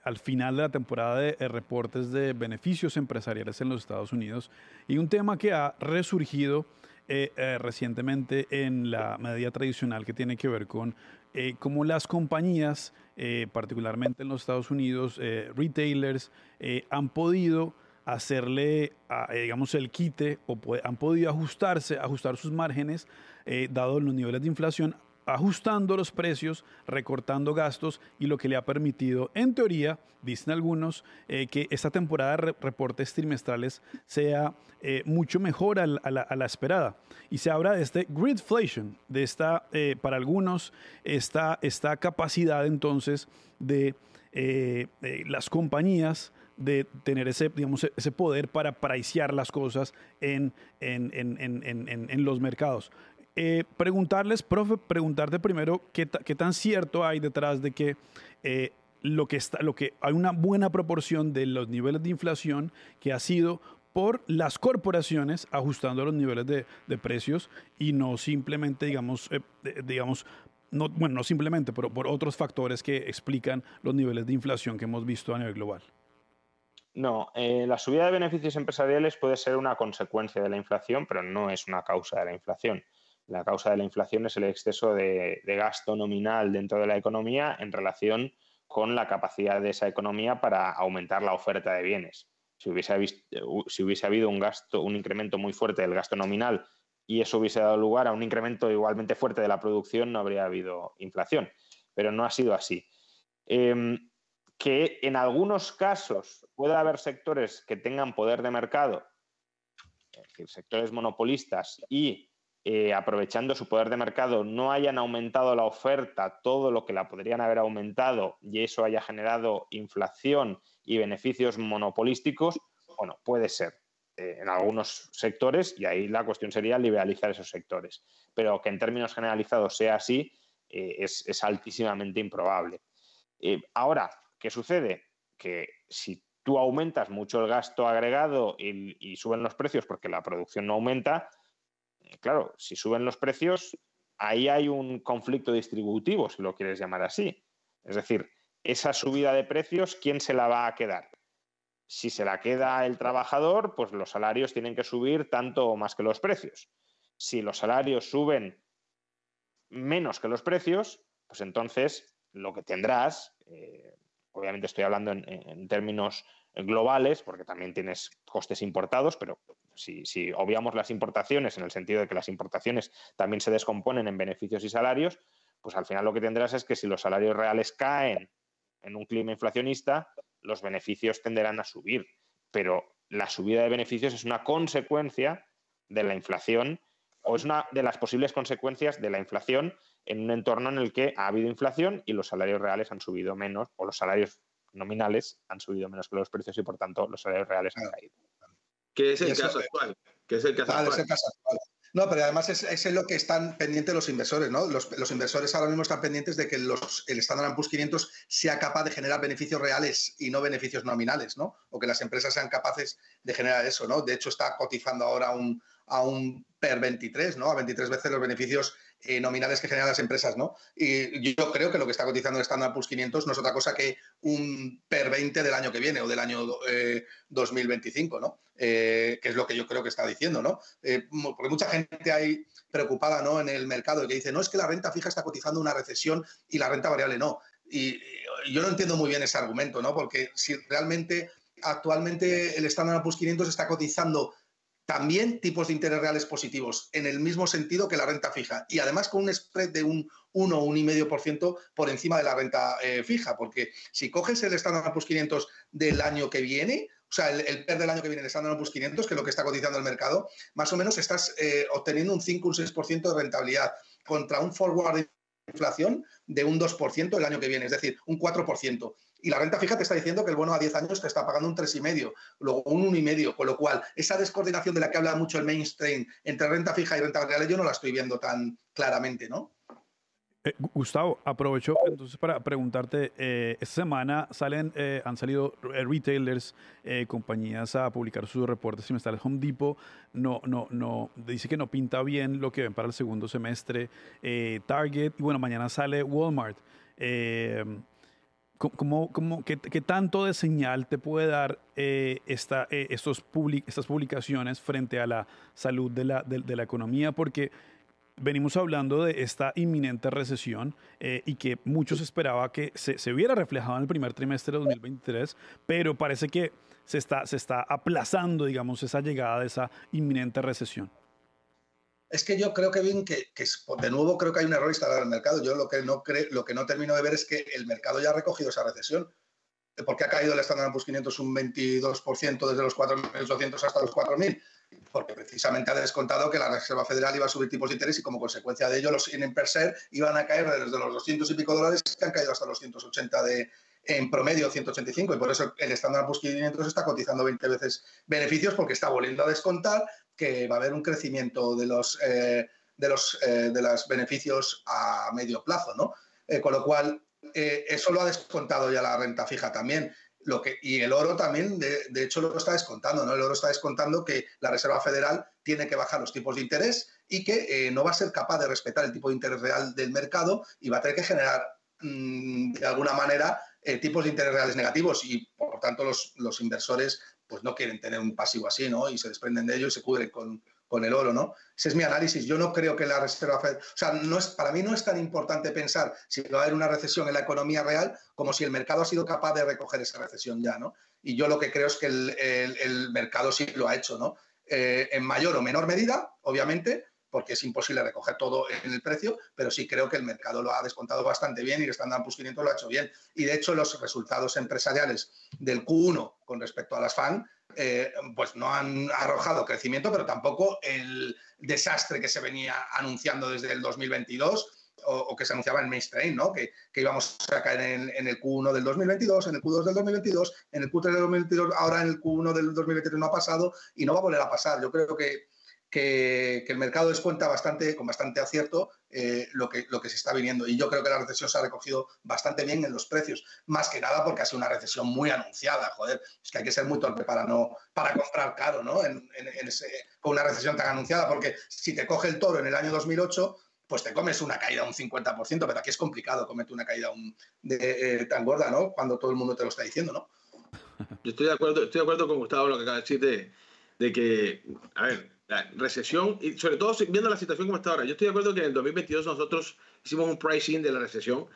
[SPEAKER 1] al final de la temporada de reportes de beneficios empresariales en los Estados Unidos, y un tema que ha resurgido eh, eh, recientemente en la medida tradicional que tiene que ver con eh, cómo las compañías, particularmente en los Estados Unidos, retailers, han podido hacerle, digamos, el quite o han podido ajustarse, ajustar sus márgenes, dado los niveles de inflación, ajustando los precios, recortando gastos y lo que le ha permitido, en teoría, dicen algunos, eh, que esta temporada de reportes trimestrales sea eh, mucho mejor a la, esperada. Y se habla de este gridflation, de esta, eh, para algunos, esta, esta capacidad entonces de las compañías de tener ese, digamos, ese poder para pricear las cosas en, en, en, en los mercados. Eh, preguntarles, profe, preguntarte primero qué, tan cierto hay detrás de que eh, lo que está, lo que hay una buena proporción de los niveles de inflación que ha sido por las corporaciones ajustando los niveles de, precios y no simplemente, digamos, eh, digamos, no, bueno, no simplemente, pero por otros factores que explican los niveles de inflación que hemos visto a nivel global.
[SPEAKER 2] No, la subida de beneficios empresariales puede ser una consecuencia de la inflación, pero no es una causa de la inflación. La causa de la inflación es el exceso de, gasto nominal dentro de la economía en relación con la capacidad de esa economía para aumentar la oferta de bienes. Si hubiese, habido un gasto, un incremento muy fuerte del gasto nominal y eso hubiese dado lugar a un incremento igualmente fuerte de la producción, no habría habido inflación. Pero no ha sido así. Em, que en algunos casos pueda haber sectores que tengan poder de mercado, es decir, sectores monopolistas y eh, aprovechando su poder de mercado, no hayan aumentado la oferta todo lo que la podrían haber aumentado y eso haya generado inflación y beneficios monopolísticos, bueno, puede ser eh, en algunos sectores y ahí la cuestión sería liberalizar esos sectores. Pero que en términos generalizados sea así eh, es, altísimamente improbable. ahora, ¿qué sucede? Que si tú aumentas mucho el gasto agregado y suben los precios porque la producción no aumenta, claro, si suben los precios, ahí hay un conflicto distributivo, si lo quieres llamar así. Es decir, esa subida de precios, ¿quién se la va a quedar? Si se la queda el trabajador, pues los salarios tienen que subir tanto o más que los precios. Si los salarios suben menos que los precios, pues entonces lo que tendrás, eh, obviamente estoy hablando en, términos globales, porque también tienes costes importados, pero si, obviamos las importaciones en el sentido de que las importaciones también se descomponen en beneficios y salarios, pues al final lo que tendrás es que si los salarios reales caen en un clima inflacionista, los beneficios tenderán a subir. Pero la subida de beneficios es una consecuencia de la inflación o es una de las posibles consecuencias de la inflación en un entorno en el que ha habido inflación y los salarios reales han subido menos o los salarios nominales han subido menos que los precios y por tanto los salarios reales han caído.
[SPEAKER 3] Que es el caso actual. Que es el caso actual.
[SPEAKER 4] No, pero además es, es, en lo que están pendientes los inversores, ¿no? Los, inversores ahora mismo están pendientes de que los, el Standard Poor's 500 sea capaz de generar beneficios reales y no beneficios nominales, ¿no? O que las empresas sean capaces de generar eso, ¿no? De hecho, está cotizando ahora un, a un PER 23, ¿no? A 23 veces los beneficios eh, nominales que generan las empresas, ¿no? Y yo creo que lo que está cotizando el Standard Poor's 500 no es otra cosa que un PER 20 del año que viene o del año 2025, ¿no? que es lo que yo creo que está diciendo, ¿no? porque mucha gente hay preocupada, ¿no? En el mercado que dice, no, es que la renta fija está cotizando una recesión y la renta variable no. Y yo no entiendo muy bien ese argumento, ¿no? Porque si realmente actualmente el Standard Poor's 500 está cotizando también tipos de interés reales positivos, en el mismo sentido que la renta fija, y además con un spread de un 1 o 1,5% por encima de la renta eh, fija, porque si coges el Standard Poor's 500 del año que viene, o sea, el, PER del año que viene, el Standard Poor's 500, que es lo que está cotizando el mercado, más o menos estás eh, obteniendo un 5 o un 6% de rentabilidad contra un forward de inflación de un 2% el año que viene, es decir, un 4%. Y la renta fija te está diciendo que el bono a 10 años te está pagando un 3,5, luego un 1,5, con lo cual esa descoordinación de la que habla mucho el mainstream entre renta fija y renta variable yo no la estoy viendo tan claramente, ¿no?
[SPEAKER 1] Eh, Gustavo, aprovecho entonces para preguntarte, eh, esta semana salen, eh, han salido retailers, compañías a publicar sus reportes semestrales. Home Depot no, no, no, dice que no pinta bien lo que ven para el segundo semestre. Target, y bueno, mañana sale Walmart. ¿Cómo, cómo, qué, tanto de señal te puede dar eh, esta, eh, estos estas publicaciones frente a la salud de la, de, la economía? Porque venimos hablando de esta inminente recesión eh, y que muchos esperaba que se, se, viera reflejado en el primer trimestre de 2023, pero parece que se está, se está aplazando, digamos, esa llegada de esa inminente recesión.
[SPEAKER 4] Es que yo creo, Kevin, que, que de nuevo creo que hay un error instalado en el mercado. Yo lo que no lo que no termino de ver es que el mercado ya ha recogido esa recesión. porque ha caído el Standard Poor's 500 un 22% desde los 4.800 hasta los 4.000? Porque precisamente ha descontado que la Reserva Federal iba a subir tipos de interés y como consecuencia de ello los INEM per ser iban a caer desde los 200 y pico dólares que han caído hasta los 180 de, en promedio 185 y por eso el Standard Poor's 500 está cotizando 20 veces beneficios porque está volviendo a descontar que va a haber un crecimiento de los, eh, de los eh, de los beneficios a medio plazo, ¿no? Eh, con lo cual, eso lo ha descontado ya la renta fija también. Lo que, y el oro también, de, de, hecho, lo está descontando, ¿no? El oro está descontando que la Reserva Federal tiene que bajar los tipos de interés y que no va a ser capaz de respetar el tipo de interés real del mercado y va a tener que generar, mm, de alguna manera, tipos de interés reales negativos y, por tanto, los, los inversores pues no quieren tener un pasivo así, ¿no? Y se desprenden de ello y se cubren con, con el oro, ¿no? Ese es mi análisis. Yo no creo que la Reserva Federal... O sea, no es, para mí no es tan importante pensar si va a haber una recesión en la economía real como si el mercado ha sido capaz de recoger esa recesión ya, ¿no? Y yo lo que creo es que el, el, mercado sí lo ha hecho, ¿no? Eh, en mayor o menor medida, obviamente, porque es imposible recoger todo en el precio, pero sí creo que el mercado lo ha descontado bastante bien y el Standard Poor's 500 lo ha hecho bien. Y de hecho los resultados empresariales del Q1 con respecto a las FAN, eh, pues no han arrojado crecimiento, pero tampoco el desastre que se venía anunciando desde el 2022 o, que se anunciaba en mainstream, ¿no? Que, que íbamos a caer en, en, el Q1 del 2022, en el Q2 del 2022, en el Q3 del 2022, ahora en el Q1 del 2023 no ha pasado y no va a volver a pasar. Yo creo que que, el mercado descuenta bastante, con bastante acierto eh, lo, que, lo que se está viniendo. Y yo creo que la recesión se ha recogido bastante bien en los precios, más que nada porque ha sido una recesión muy anunciada. Joder, es que hay que ser muy torpe para, no, para comprar caro ¿no? en, con una recesión tan anunciada, porque si te coge el toro en el año 2008, pues te comes una caída un 50%, pero aquí es complicado comerte una caída eh, tan gorda, ¿no? Cuando todo el mundo te lo está diciendo, ¿no?
[SPEAKER 3] Yo estoy de acuerdo, estoy de acuerdo con Gustavo lo que acaba de decir de, de que, a ver, la recesión, y sobre todo viendo la situación como está ahora. Yo estoy de acuerdo que en el 2022 nosotros hicimos un pricing de la recesión.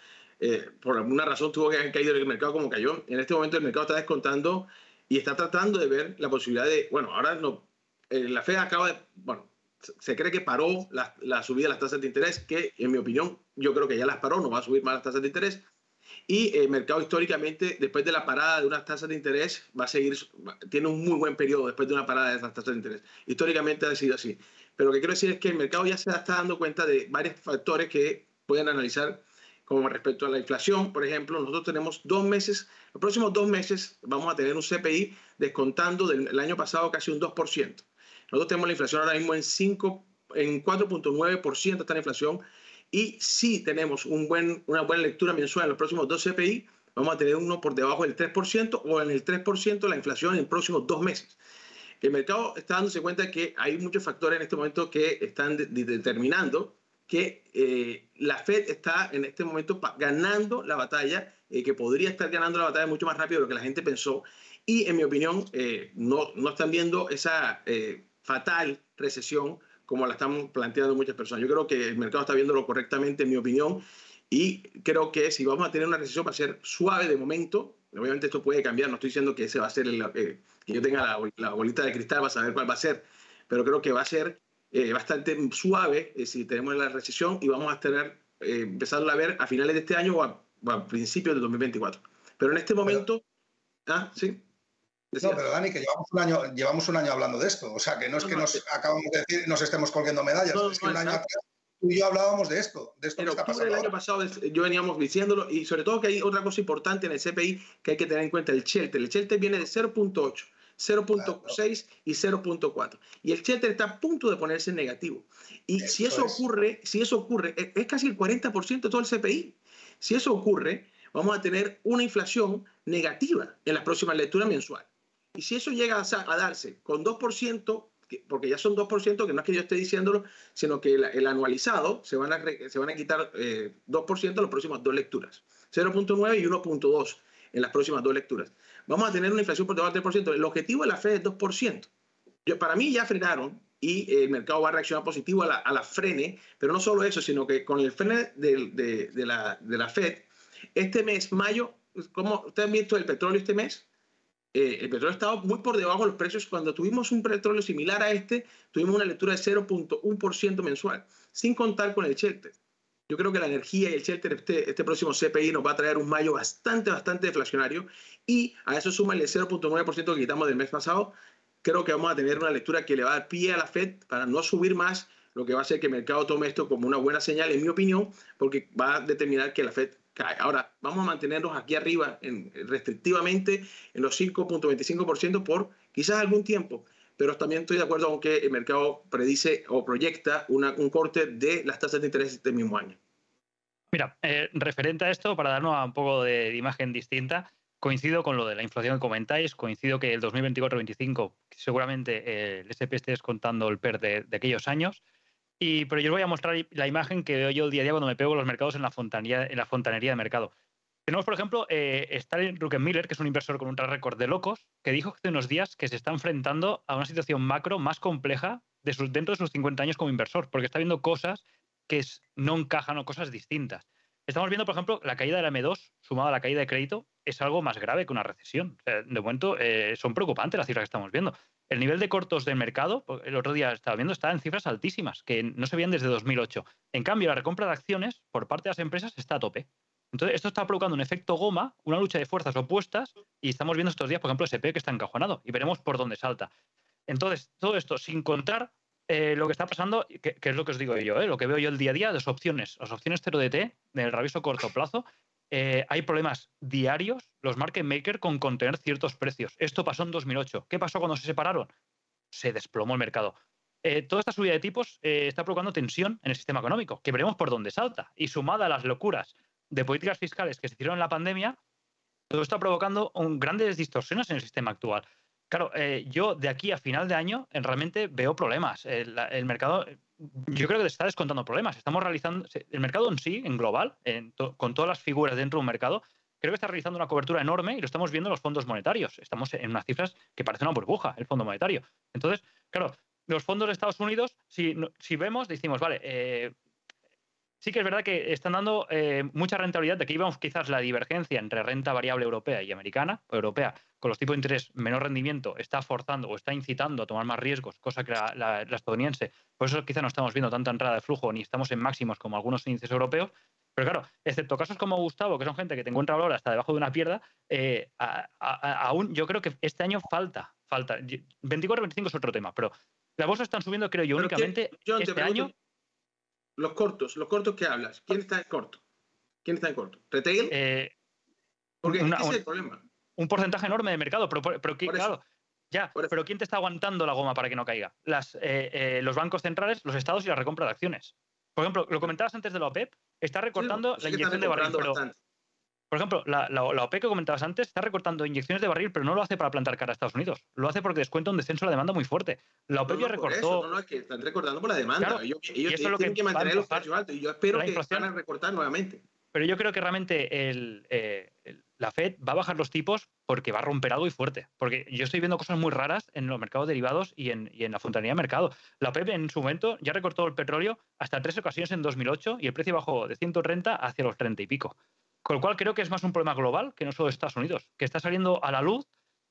[SPEAKER 3] Eh, por alguna razón tuvo que haber caído el mercado como cayó. En este momento el mercado está descontando y está tratando de ver la posibilidad de, bueno, ahora no, eh, la Fed acaba de, bueno, se cree que paró la, la, subida de las tasas de interés, que en mi opinión yo creo que ya las paró, no va a subir más las tasas de interés, y el mercado históricamente, después de la parada de unas tasas de interés, va a seguir, tiene un muy buen periodo después de una parada de esas tasas de interés. Históricamente ha sido así. Pero lo que quiero decir es que el mercado ya se está dando cuenta de varios factores que pueden analizar, como respecto a la inflación, por ejemplo, nosotros tenemos dos meses, los próximos dos meses vamos a tener un CPI descontando del año pasado casi un 2%. Nosotros tenemos la inflación ahora mismo en, 5, en 4.9% está la inflación y si tenemos un buen, una buena lectura mensual en los próximos dos CPI, vamos a tener uno por debajo del 3% o en el 3% la inflación en los próximos dos meses. El mercado está dándose cuenta que hay muchos factores en este momento que están determinando que eh, la Fed está en este momento ganando la batalla, eh, que podría estar ganando la batalla mucho más rápido de lo que la gente pensó. Y en mi opinión, eh, no, no están viendo esa fatal recesión como la están planteando muchas personas. Yo creo que el mercado está viéndolo correctamente, en mi opinión, y creo que si vamos a tener una recesión va a ser suave de momento. Obviamente esto puede cambiar, no estoy diciendo que ese va a ser el, que yo tenga la, la bolita de cristal, va a saber cuál va a ser, pero creo que va a ser eh, bastante suave eh, si tenemos la recesión y vamos a tener, eh, empezarla a ver a finales de este año o a, principios de 2024. Pero en este momento... ah, sí.
[SPEAKER 4] No, pero Dani, que llevamos un, año, llevamos un año hablando de esto. O sea, que no es que nos acabamos de decir nos estemos colgando medallas. es que un año atrás tú y yo hablábamos de esto, de esto
[SPEAKER 3] en
[SPEAKER 4] que está pasando.
[SPEAKER 3] El año pasado yo veníamos diciéndolo y sobre todo que hay otra cosa importante en el CPI que hay que tener en cuenta, el Shelter. El Shelter viene de 0.8 0.6 y 0.4. Y el Shelter está a punto de ponerse en negativo. Y si eso ocurre, si eso ocurre, e, es casi el 40% de todo el CPI. Si eso ocurre, vamos a tener una inflación negativa en las próximas lecturas mensuales. Y si eso llega a, darse con 2%, porque ya son 2%, que no es que yo esté diciéndolo, sino que el, anualizado se van, a, se van a quitar eh, 2% en las próximas dos lecturas. 0.9 y 1.2 en las próximas dos lecturas vamos a tener una inflación por debajo del 3%. El objetivo de la Fed es 2%. Yo, para mí ya frenaron y el mercado va a reaccionar positivo a la, a la frene, pero no solo eso, sino que con el frene de, de, de, la, de la Fed, este mes, mayo, como ustedes han visto el petróleo este mes, eh, el petróleo ha estado muy por debajo de los precios. Cuando tuvimos un petróleo similar a este, tuvimos una lectura de 0.1% mensual, sin contar con el cheque. Yo creo que la energía y el shelter, este, este próximo CPI, nos va a traer un mayo bastante, bastante deflacionario. Y a eso suma el 0.9% que quitamos del mes pasado. Creo que vamos a tener una lectura que le va a dar pie a la Fed para no subir más, lo que va a hacer que el mercado tome esto como una buena señal, en mi opinión, porque va a determinar que la Fed cae. Ahora, vamos a mantenernos aquí arriba en, restrictivamente en los 5.25% por quizás algún tiempo pero también estoy de acuerdo con que el mercado predice o proyecta un corte de las tasas de interés este mismo año.
[SPEAKER 5] Mira, eh, referente a esto, para darnos un poco de, imagen distinta, coincido con lo de la inflación que comentáis, coincido que el 2024-2025 seguramente eh, el SP esté descontando el PER de, aquellos años, y, pero yo os voy a mostrar la imagen que veo yo el día a día cuando me pego los mercados en la, fontanería, en la fontanería de mercado. Tenemos, por ejemplo, eh, Stalin Ruckenmiller, que es un inversor con un track record de locos, que dijo hace unos días que se está enfrentando a una situación macro más compleja dentro de sus 50 años como inversor, porque está viendo cosas que no encajan o cosas distintas. Estamos viendo, por ejemplo, la caída de la M2 sumada a la caída de crédito es algo más grave que una recesión. de momento eh, son preocupantes las cifras que estamos viendo. El nivel de cortos del mercado, pues, el otro día estaba viendo, está en cifras altísimas, que no se veían desde 2008. En cambio, la recompra de acciones por parte de las empresas está a tope. Entonces, esto está provocando un efecto goma, una lucha de fuerzas opuestas, y estamos viendo estos días, por ejemplo, SP que está encajonado, y veremos por dónde salta. Entonces, todo esto sin contar eh, lo que está pasando, que, es lo que os digo yo, eh, lo que veo yo el día a día, las opciones, las opciones 0DT, del rabioso corto plazo, eh, hay problemas diarios, los market makers, con contener ciertos precios. Esto pasó en 2008. ¿Qué pasó cuando se separaron? Se desplomó el mercado. toda esta subida de tipos está provocando tensión en el sistema económico, que veremos por dónde salta. Y sumada a las locuras de políticas fiscales que se hicieron en la pandemia, todo está provocando grandes distorsiones en el sistema actual. Claro, eh, yo de aquí a final de año realmente veo problemas. El, mercado, yo creo que está descontando problemas. Estamos realizando, el mercado en sí, en global, con todas las figuras dentro de un mercado, creo que está realizando una cobertura enorme y lo estamos viendo en los fondos monetarios. Estamos en unas cifras que parecen una burbuja, el fondo monetario. Entonces, claro, los fondos de Estados Unidos, si, vemos, decimos, vale, eh, sí que es verdad que están dando eh, mucha rentabilidad. De aquí vemos quizás la divergencia entre renta variable europea y americana. Europea, con los tipos de interés menor rendimiento, está forzando o está incitando a tomar más riesgos, cosa que la, estadounidense. Por eso quizás no estamos viendo tanta entrada de flujo ni estamos en máximos como algunos índices europeos. Pero claro, excepto casos como Gustavo, que son gente que te encuentra valor hasta debajo de una pierda, eh, aún yo creo que este año falta. falta. 24-25 es otro tema, pero las bolsas están subiendo, creo yo, únicamente este año
[SPEAKER 3] los cortos, los cortos que hablas. ¿Quién está en corto? ¿Quién está en corto? ¿Retail? Eh, Porque ese es el problema.
[SPEAKER 5] Un porcentaje enorme de mercado, pero, pero, claro, ya, pero ¿quién te está aguantando la goma para que no caiga? Las, eh, eh, los bancos centrales, los estados y la recompra de acciones. Por ejemplo, lo comentabas antes de la OPEP, está recortando la inyección de barril. Por ejemplo, la, la, OPEC que comentabas antes está recortando inyecciones de barril, pero no lo hace para plantar cara a Estados Unidos. Lo hace porque descuenta un descenso de la demanda muy fuerte. La OPEC ya recortó.
[SPEAKER 3] no, no, es que están recortando por la demanda. ellos, tienen que, mantener los precios altos y yo espero que van a recortar nuevamente.
[SPEAKER 5] Pero yo creo que realmente el, eh, la Fed va a bajar los tipos porque va a romper algo y fuerte. Porque yo estoy viendo cosas muy raras en los mercados derivados y en, y en la fontanería de mercado. La OPEP en su momento ya recortó el petróleo hasta tres ocasiones en 2008 y el precio bajó de 130 hacia los 30 y pico. Con lo cual creo que es más un problema global que no solo de Estados Unidos, que está saliendo a la luz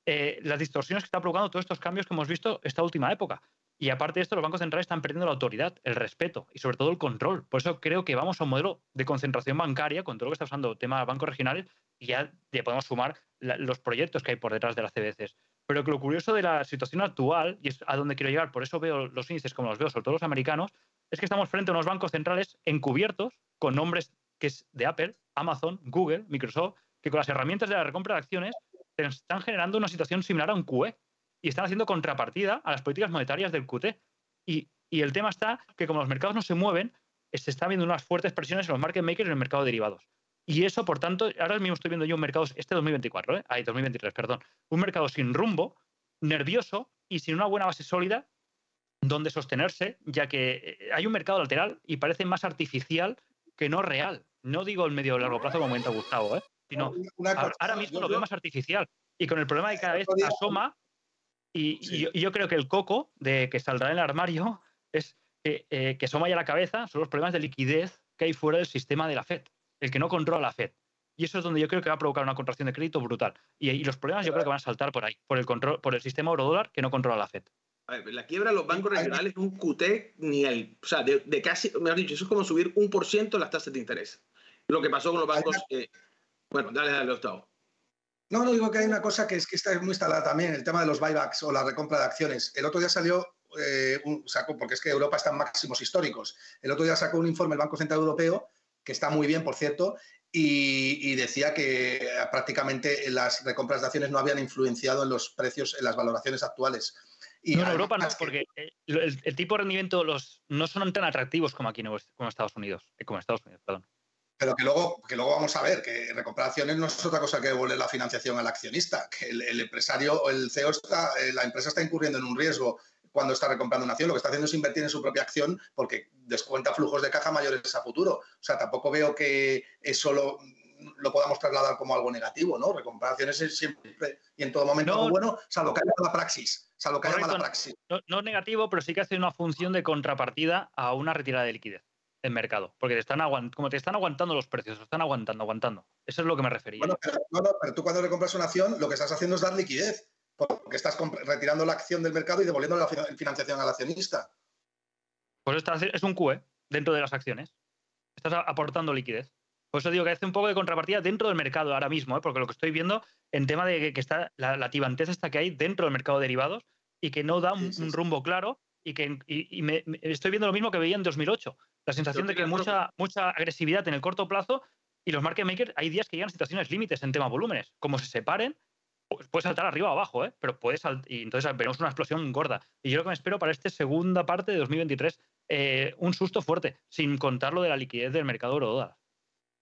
[SPEAKER 5] eh, las distorsiones que está provocando todos estos cambios que hemos visto esta última época. Y aparte de esto, los bancos centrales están perdiendo la autoridad, el respeto y sobre todo el control. Por eso creo que vamos a un modelo de concentración bancaria con todo lo que está usando el tema de bancos regionales y ya le podemos sumar los proyectos que hay por detrás de las CBCs. Pero que lo curioso de la situación actual, y es a donde quiero llegar, por eso veo los índices como los veo, sobre todo los americanos, es que estamos frente a unos bancos centrales encubiertos con nombres que es de Apple, Amazon, Google, Microsoft, que con las herramientas de la recompra de acciones están generando una situación similar a un QE y están haciendo contrapartida a las políticas monetarias del QT. Y, el tema está que como los mercados no se mueven, se está viendo unas fuertes presiones en los market makers en el mercado de derivados. Y eso, por tanto, ahora mismo estoy viendo yo un mercado, este 2024, ¿eh? 2023, perdón, un mercado sin rumbo, nervioso y sin una buena base sólida donde sostenerse, ya que eh, hay un mercado lateral y parece más artificial que no real. No digo el medio o largo plazo como comenta Gustavo, ¿eh? sino ahora mismo lo veo más artificial. Y con el problema de que cada vez asoma, y, yo, creo que el coco de que saldrá en el armario es que, eh, que asoma ya la cabeza son los problemas de liquidez que hay fuera del sistema de la FED, el que no controla la FED. Y eso es donde yo creo que va a provocar una contracción de crédito brutal. Y, los problemas yo creo que van a saltar por ahí, por el, control, por el sistema euro-dólar que no controla la FED.
[SPEAKER 3] la quiebra de los bancos regionales es un QT ni el. O sea, de, casi. Me has dicho, eso es como subir un por ciento las tasas de interés. Lo que pasó con los bancos. Eh, bueno, dale, dale, Gustavo.
[SPEAKER 4] No, no digo que hay una cosa que es que está muy instalada también, el tema de los buybacks o la recompra de acciones. El otro día salió eh, un saco, porque es que Europa está en máximos históricos. El otro día sacó un informe el Banco Central Europeo, que está muy bien, por cierto, y, decía que prácticamente las recompras de acciones no habían influenciado en los precios, en las valoraciones actuales.
[SPEAKER 5] Y no, en Europa no, porque el, tipo de rendimiento los, no son tan atractivos como aquí en Estados Unidos, eh, como Estados Unidos, perdón
[SPEAKER 4] pero que luego, que luego vamos a ver que recomprar acciones no es otra cosa que devolver la financiación al accionista, que el, empresario o el CEO está, eh, la empresa está incurriendo en un riesgo cuando está recomprando una acción, lo que está haciendo es invertir en su propia acción porque descuenta flujos de caja mayores a futuro. O sea, tampoco veo que eso lo, podamos trasladar como algo negativo, ¿no? Recomprar acciones es siempre y en todo momento algo bueno, salvo que haya mala praxis. Salvo que haya mala praxis.
[SPEAKER 5] No, no es negativo, pero sí que hace una función de contrapartida a una retirada de liquidez en mercado, porque te están como te están aguantando los precios, te están aguantando, aguantando. Eso es lo que me refería.
[SPEAKER 4] Bueno, pero, pero tú cuando le compras una acción, lo que estás haciendo es dar liquidez, porque estás retirando la acción del mercado y devolviendo la financiación al accionista.
[SPEAKER 5] Pues es un QE dentro de las acciones. Estás aportando liquidez. Por eso digo que hace un poco de contrapartida dentro del mercado ahora mismo, ¿eh? porque lo que estoy viendo en tema de que, está la, la tibantez esta que hay dentro del mercado de derivados y que no da un, rumbo claro y que y, me, estoy viendo lo mismo que veía en 2008. La sensación de que mucha, mucha agresividad en el corto plazo y los market makers hay días que llegan a situaciones límites en tema volúmenes. Como se separen, pues puede saltar arriba o abajo, ¿eh? pero puede y entonces veremos una explosión gorda. Y yo lo que me espero para esta segunda parte de 2023, eh, un susto fuerte, sin contar lo de la liquidez del mercado euro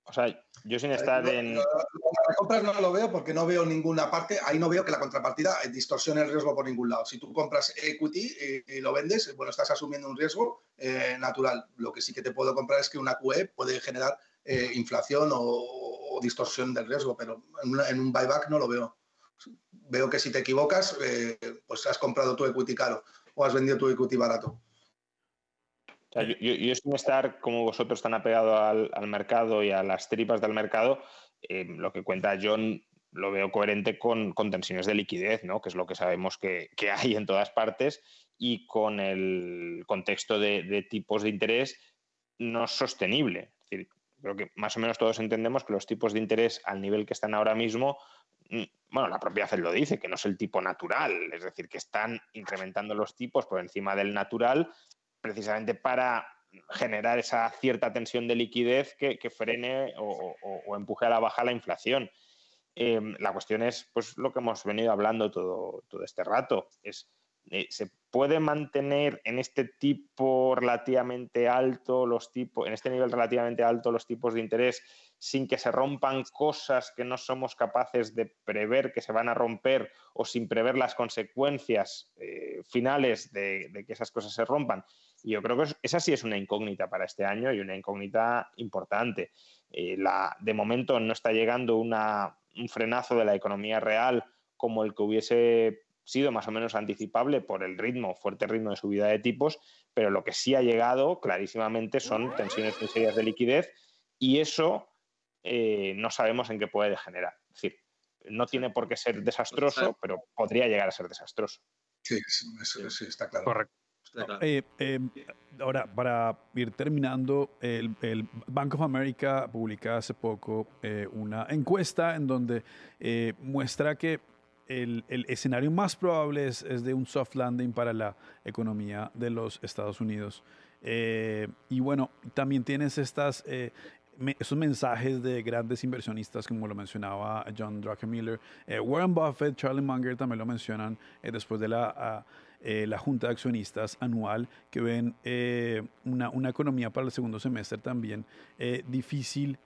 [SPEAKER 2] o sea, yo sin estar en. Las
[SPEAKER 4] compras no lo veo porque no veo ninguna parte. Ahí no veo que la contrapartida distorsione el riesgo por ningún lado. Si tú compras equity y, lo vendes, bueno, estás asumiendo un riesgo eh, natural. Lo que sí que te puedo comprar es que una QE puede generar eh, inflación o, distorsión del riesgo, pero en, un buyback no lo veo. Veo que si te equivocas, eh, pues has comprado tu equity caro o has vendido tu equity barato
[SPEAKER 2] yo, sin estar como vosotros tan apegado al, mercado y a las tripas del mercado, eh, lo que cuenta John lo veo coherente con, tensiones de liquidez, ¿no? que es lo que sabemos que, hay en todas partes, y con el contexto de, tipos de interés no sostenible. Creo que más o menos todos entendemos que los tipos de interés al nivel que están ahora mismo, mm, bueno, la propia FED lo dice, que no es el tipo natural, es decir, que están incrementando los tipos por encima del natural precisamente para generar esa cierta tensión de liquidez que, frene o, empuje a la baja la inflación. Em, la cuestión es pues lo que hemos venido hablando todo, todo este rato. Es, eh, puede mantener en este tipo relativamente alto los tipos, en este nivel relativamente alto los tipos de interés sin que se rompan cosas que no somos capaces de prever que se van a romper o sin prever las consecuencias eh, finales de, que esas cosas se rompan. Y yo creo que esa sí es una incógnita para este año y una incógnita importante. Eh, la, de momento no está llegando una, un frenazo de la economía real como el que hubiese sido más o menos anticipable por el ritmo, fuerte ritmo de subida de tipos, pero lo que sí ha llegado clarísimamente son tensiones muy serias de liquidez y eso eh, no sabemos en qué puede degenerar. Es decir, no tiene por qué ser desastroso, pero podría llegar a ser desastroso.
[SPEAKER 4] Sí, eso, sí está claro.
[SPEAKER 5] Correcto.
[SPEAKER 1] Eh, eh, ahora, para ir terminando, el, el, Bank of America publica hace poco una encuesta en donde muestra que el, escenario más probable es, de un soft landing para la economía de los Estados Unidos. Eh, y bueno, también tienes estas, eh, esos mensajes de grandes inversionistas, como lo mencionaba John Druckenmiller, eh, Warren Buffett, Charlie Munger también lo mencionan después de la, la Junta de Accionistas anual, que ven una, una, economía para el segundo semestre también difícil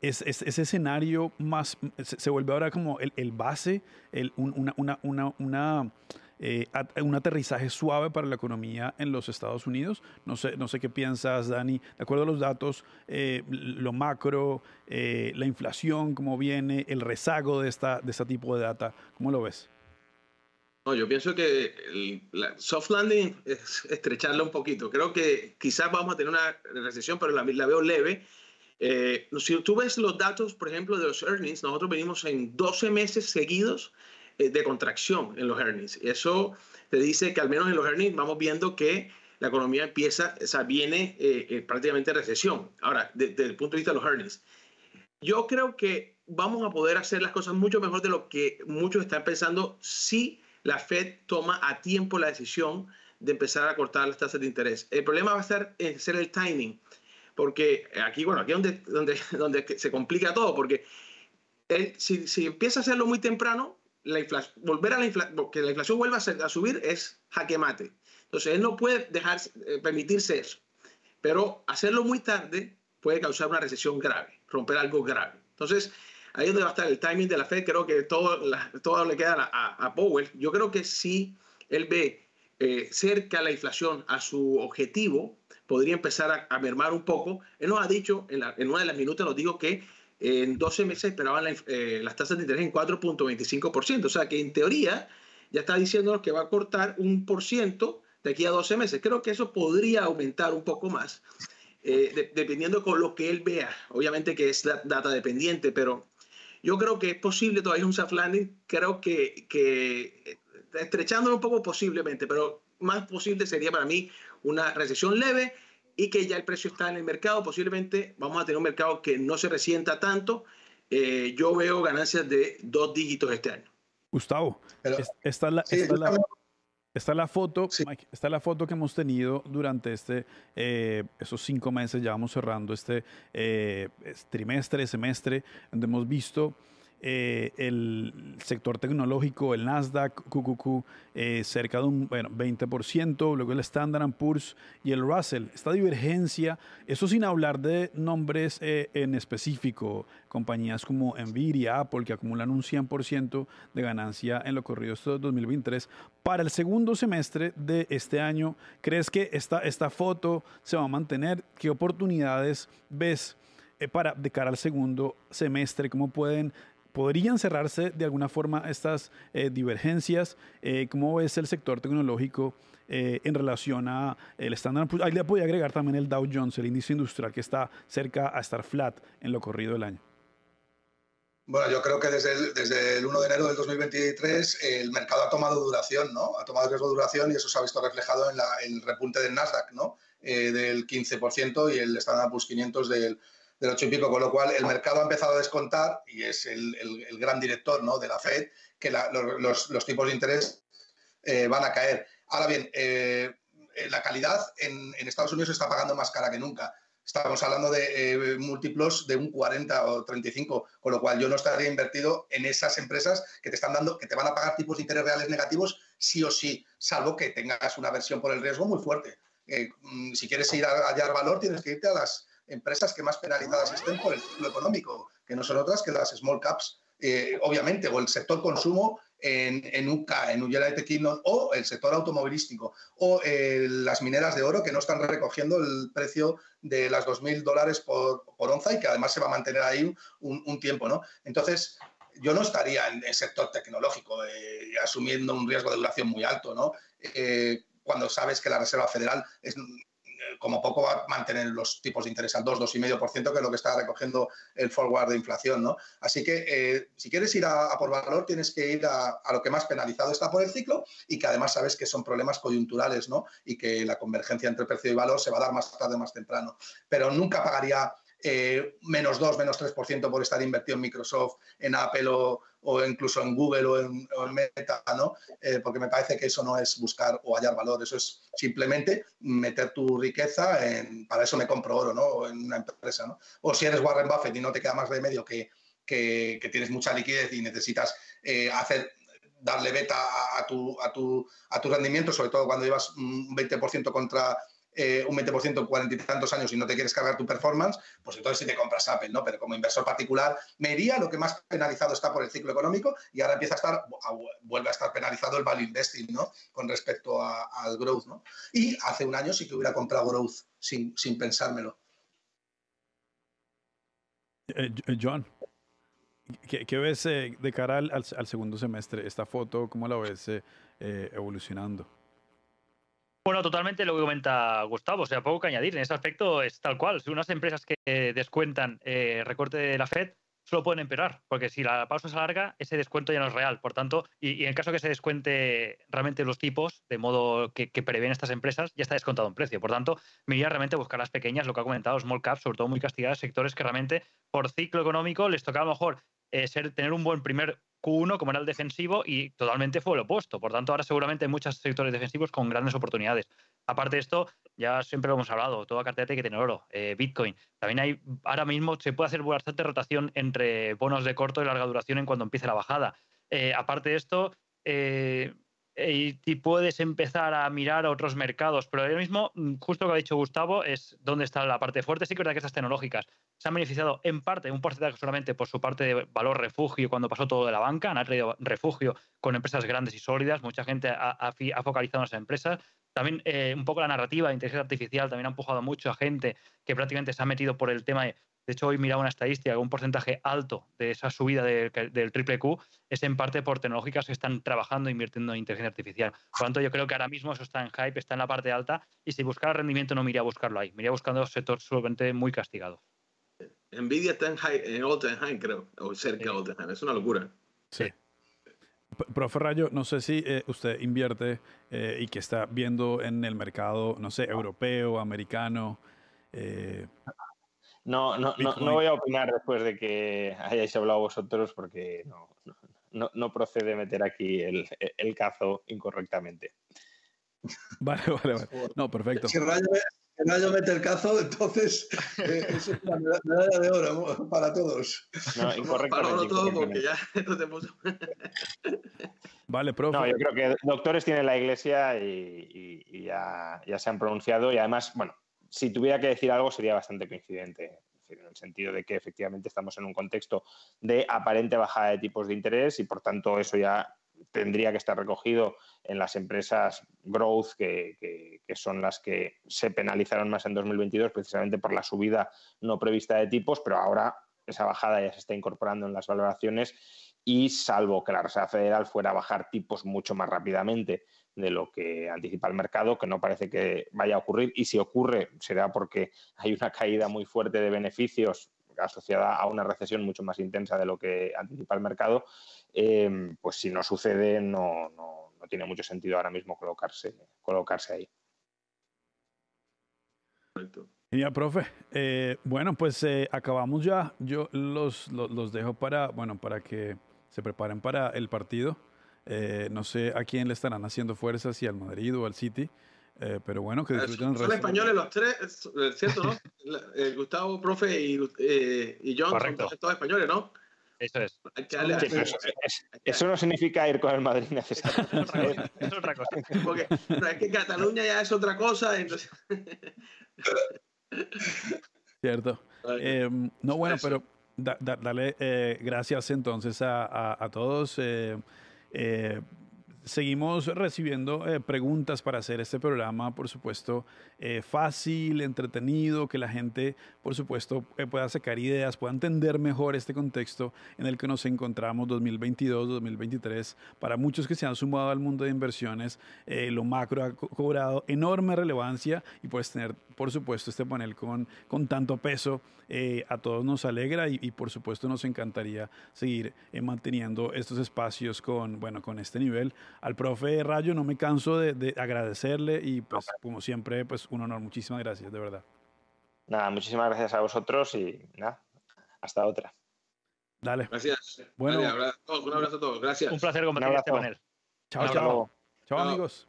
[SPEAKER 1] es, ese escenario más se, vuelve ahora como el, base, el, una, una, eh, un aterrizaje suave para la economía en los Estados Unidos. No sé, no sé qué piensas, Dani. De acuerdo a los datos, eh, lo macro, eh, la inflación, cómo viene, el rezago de, esta, de este tipo de data, ¿cómo lo ves?
[SPEAKER 3] No, yo pienso que el soft landing es estrecharla un poquito. Creo que quizás vamos a tener una recesión, pero la, la veo leve eh, si tú ves los datos, por ejemplo, de los earnings, nosotros venimos en 12 meses seguidos eh, de contracción en los earnings. Eso te dice que al menos en los earnings vamos viendo que la economía empieza, o sea, viene eh, prácticamente recesión. Ahora, desde el punto de vista de los earnings, yo creo que vamos a poder hacer las cosas mucho mejor de lo que muchos están pensando si la Fed toma a tiempo la decisión de empezar a cortar las tasas de interés. El problema va a ser, ser el timing porque aquí, bueno, aquí es donde, donde, donde se complica todo, porque si, si, empieza a hacerlo muy temprano, la inflación, volver a la inflación, que la inflación vuelva a, a, subir es jaque mate. Entonces, él no puede dejar, eh, permitirse eso. Pero hacerlo muy tarde puede causar una recesión grave, romper algo grave. Entonces, ahí es donde va a estar el timing de la Fed. Creo que todo, todo le queda a, Powell. Yo creo que si él ve eh, cerca la inflación a su objetivo, podría empezar a, mermar un poco. Él nos ha dicho, en, una de las minutos nos dijo que en 12 meses esperaban eh, las tasas de interés en 4.25%. O sea que en teoría ya está diciéndonos que va a cortar un por ciento de aquí a 12 meses. Creo que eso podría aumentar un poco más, eh, dependiendo con lo que él vea. Obviamente que es data dependiente, pero yo creo que es posible todavía un soft landing. Creo que, que eh, estrechándolo un poco posiblemente, pero más posible sería para mí una recesión leve y que ya el precio está en el mercado. Posiblemente vamos a tener un mercado que no se resienta tanto. Eh, yo veo ganancias de dos dígitos este año.
[SPEAKER 1] Gustavo, esta, es la, esta, la, foto, está la foto que hemos tenido durante este, eh, esos cinco meses, ya vamos cerrando este eh, trimestre, semestre, donde hemos visto eh, el sector tecnológico, el Nasdaq, QQQ, eh, cerca de un bueno, 20%, luego el Standard Poor's y el Russell. Esta divergencia, eso sin hablar de nombres eh, en específico, compañías como Nvidia, Apple, que acumulan un 100% de ganancia en lo corrido de 2023. Para el segundo semestre de este año, ¿crees que esta, esta foto se va a mantener? ¿Qué oportunidades ves? para de cara al segundo semestre, cómo pueden ¿Podrían cerrarse de alguna forma estas eh, divergencias? Eh, ¿Cómo ves el sector tecnológico eh, en relación a el estándar? Ahí le podía agregar también el Dow Jones, el índice industrial, que está cerca a estar flat en lo corrido del año.
[SPEAKER 4] Bueno, yo creo que desde el, desde el 1 de enero del 2023 el mercado ha tomado duración, ¿no? Ha tomado riesgo de duración y eso se ha visto reflejado en, el repunte del Nasdaq, ¿no? del 15% y el Standard Poor's 500 del del 8 y pico, con lo cual el mercado ha empezado a descontar, y es el, el, gran director ¿no? de la Fed, que los, los, tipos de interés eh, van a caer. Ahora bien, eh, la calidad en, Estados Unidos está pagando más cara que nunca. Estamos hablando de eh, múltiplos de un 40 o 35, con lo cual yo no estaría invertido en esas empresas que te están dando, que te van a pagar tipos de interés reales negativos sí o sí, salvo que tengas una versión por el riesgo muy fuerte. Eh, mm, si quieres ir a hallar valor, tienes que irte a las empresas que más penalizadas estén por el ciclo económico, que no son otras que las small caps, eh, obviamente, o el sector consumo en, en UCA, en United Kingdom, o el sector automovilístico, o eh, las mineras de oro que no están recogiendo el precio de las 2.000 dólares por, por, onza y que además se va a mantener ahí un, tiempo, ¿no? Entonces, yo no estaría en el sector tecnológico eh, asumiendo un riesgo de duración muy alto, ¿no? Cuando sabes que la Reserva Federal es como poco va a mantener los tipos de interés al 2, 2,5%, que es lo que está recogiendo el forward de inflación. ¿no? Así que eh, si quieres ir a, por valor, tienes que ir a, a, lo que más penalizado está por el ciclo y que además sabes que son problemas coyunturales ¿no? y que la convergencia entre precio y valor se va a dar más tarde más temprano. Pero nunca pagaría eh, menos 2, menos 3% por estar invertido en Microsoft, en Apple o, o incluso en Google o en, Meta, ¿no? Eh, porque me parece que eso no es buscar o hallar valor, eso es simplemente meter tu riqueza en, para eso me compro oro, ¿no? En una empresa, ¿no? O si eres Warren Buffett y no te queda más remedio que, que, que tienes mucha liquidez y necesitas eh, hacer darle beta a, tu, a, tu, a tu rendimiento, sobre todo cuando llevas un 20% contra eh, un 20% en cuarenta y tantos años y no te quieres cargar tu performance, pues entonces sí te compras Apple, ¿no? Pero como inversor particular, me iría lo que más penalizado está por el ciclo económico y ahora empieza a estar, vuelve a estar penalizado el value investing, ¿no? Con respecto a, al growth, ¿no? Y hace un año sí que hubiera comprado growth sin, sin pensármelo.
[SPEAKER 1] Eh, John, ¿qué, ¿qué, ves eh, de cara al, al, segundo semestre? Esta foto, ¿cómo la ves eh, evolucionando?
[SPEAKER 5] Bueno, totalmente lo que comenta Gustavo, o sea, poco que añadir. En ese aspecto es tal cual. Si unas empresas que descuentan eh, recorte de la Fed solo pueden empeorar, porque si la pausa se alarga, ese descuento ya no es real. Por tanto, y, y en caso que se descuente realmente los tipos, de modo que, que, prevén estas empresas, ya está descontado en precio. Por tanto, me iría realmente a buscar las pequeñas, lo que ha comentado, small caps, sobre todo muy castigadas, sectores que realmente por ciclo económico les toca a lo mejor eh, ser, tener un buen primer Q1 como era el defensivo y totalmente fue lo opuesto. Por tanto, ahora seguramente hay muchos sectores defensivos con grandes oportunidades. Aparte de esto, ya siempre lo hemos hablado, toda cartera tiene que tener oro, eh, Bitcoin. También hay, ahora mismo se puede hacer bastante rotación entre bonos de corto y larga duración en cuando empiece la bajada. Eh, aparte de esto, y puedes empezar a mirar a otros mercados, pero ahora mismo, mm, justo lo que ha dicho Gustavo, es dónde está la parte fuerte. Sí que es verdad que estas tecnológicas se han beneficiado en parte, un porcentaje solamente por su parte de valor refugio cuando pasó todo de la banca, han traído refugio con empresas grandes y sólidas, mucha gente ha, focalizado en esas empresas. También eh, un poco la narrativa de inteligencia artificial también ha empujado mucho a gente que prácticamente se ha metido por el tema de de hecho, hoy miraba una estadística un porcentaje alto de esa subida de, del triple Q es en parte por tecnológicas que están trabajando e invirtiendo en inteligencia artificial. Por lo tanto, yo creo que ahora mismo eso está en hype, está en la parte alta, y si buscara rendimiento no me iría a buscarlo ahí, me iría buscando sector solamente muy castigado.
[SPEAKER 3] Nvidia está en, high, en all time high, creo, o cerca de all time high. Es una locura.
[SPEAKER 1] Sí. Profe Rayo, no sé si eh, usted invierte eh, y que está viendo en el mercado, no sé, europeo, americano. Eh,
[SPEAKER 2] no, no, no, no, voy a opinar después de que hayáis hablado vosotros porque no, no, no procede meter aquí el, el, cazo incorrectamente.
[SPEAKER 1] Vale, vale, vale. No, perfecto.
[SPEAKER 4] Si Rayo, si Rayo mete el cazo, entonces eh, es una medalla de oro para todos.
[SPEAKER 2] No, incorrectamente.
[SPEAKER 3] Para todo porque ya no te puso.
[SPEAKER 1] Vale, profe.
[SPEAKER 2] No, yo creo que doctores tiene la iglesia y, y, y ya, ya se han pronunciado y además, bueno, si tuviera que decir algo sería bastante coincidente, en el sentido de que efectivamente estamos en un contexto de aparente bajada de tipos de interés y por tanto eso ya tendría que estar recogido en las empresas growth, que, que, que, son las que se penalizaron más en 2022 precisamente por la subida no prevista de tipos, pero ahora esa bajada ya se está incorporando en las valoraciones y salvo que la Reserva Federal fuera a bajar tipos mucho más rápidamente de lo que anticipa el mercado, que no parece que vaya a ocurrir. Y si ocurre, será porque hay una caída muy fuerte de beneficios asociada a una recesión mucho más intensa de lo que anticipa el mercado. Eh, pues si no sucede, no, no, no, tiene mucho sentido ahora mismo colocarse, colocarse ahí.
[SPEAKER 1] Ya, profe. Eh, bueno, pues eh, acabamos ya. Yo los, los, los dejo para, bueno, para que se preparen para el partido. Eh, no sé a quién le estarán haciendo fuerza, si al Madrid o al City. Eh, pero bueno, que disfruten
[SPEAKER 3] el resto. Son españoles los tres, ¿cierto, no? Gustavo, profe y, y John son todos españoles, ¿no?
[SPEAKER 5] Eso es.
[SPEAKER 2] eso, no significa ir con el Madrid
[SPEAKER 5] necesariamente. es otra cosa.
[SPEAKER 3] Porque es que Cataluña ya es otra cosa. Entonces...
[SPEAKER 1] Cierto. Eh, no, bueno, pero dale eh, gracias entonces a, a, todos. Eh, eh, seguimos recibiendo eh, preguntas para hacer este programa, por supuesto, eh, fácil, entretenido, que la gente, por supuesto, eh, pueda sacar ideas, pueda entender mejor este contexto en el que nos encontramos 2022, 2023. Para muchos que se han sumado al mundo de inversiones, lo macro ha cobrado enorme relevancia y puedes tener, por supuesto, este panel con, con tanto peso a todos nos alegra y, y, por supuesto nos encantaría seguir manteniendo estos espacios con, bueno, con este nivel al profe Rayo no me canso de, agradecerle y pues como siempre, pues un honor. Muchísimas gracias, de verdad.
[SPEAKER 2] Nada, muchísimas gracias a vosotros y nada, hasta otra.
[SPEAKER 1] Dale.
[SPEAKER 3] Gracias. Bueno, un abrazo a todos. Gracias.
[SPEAKER 5] Un placer compartir este panel.
[SPEAKER 1] Chao, chao. Chao, amigos.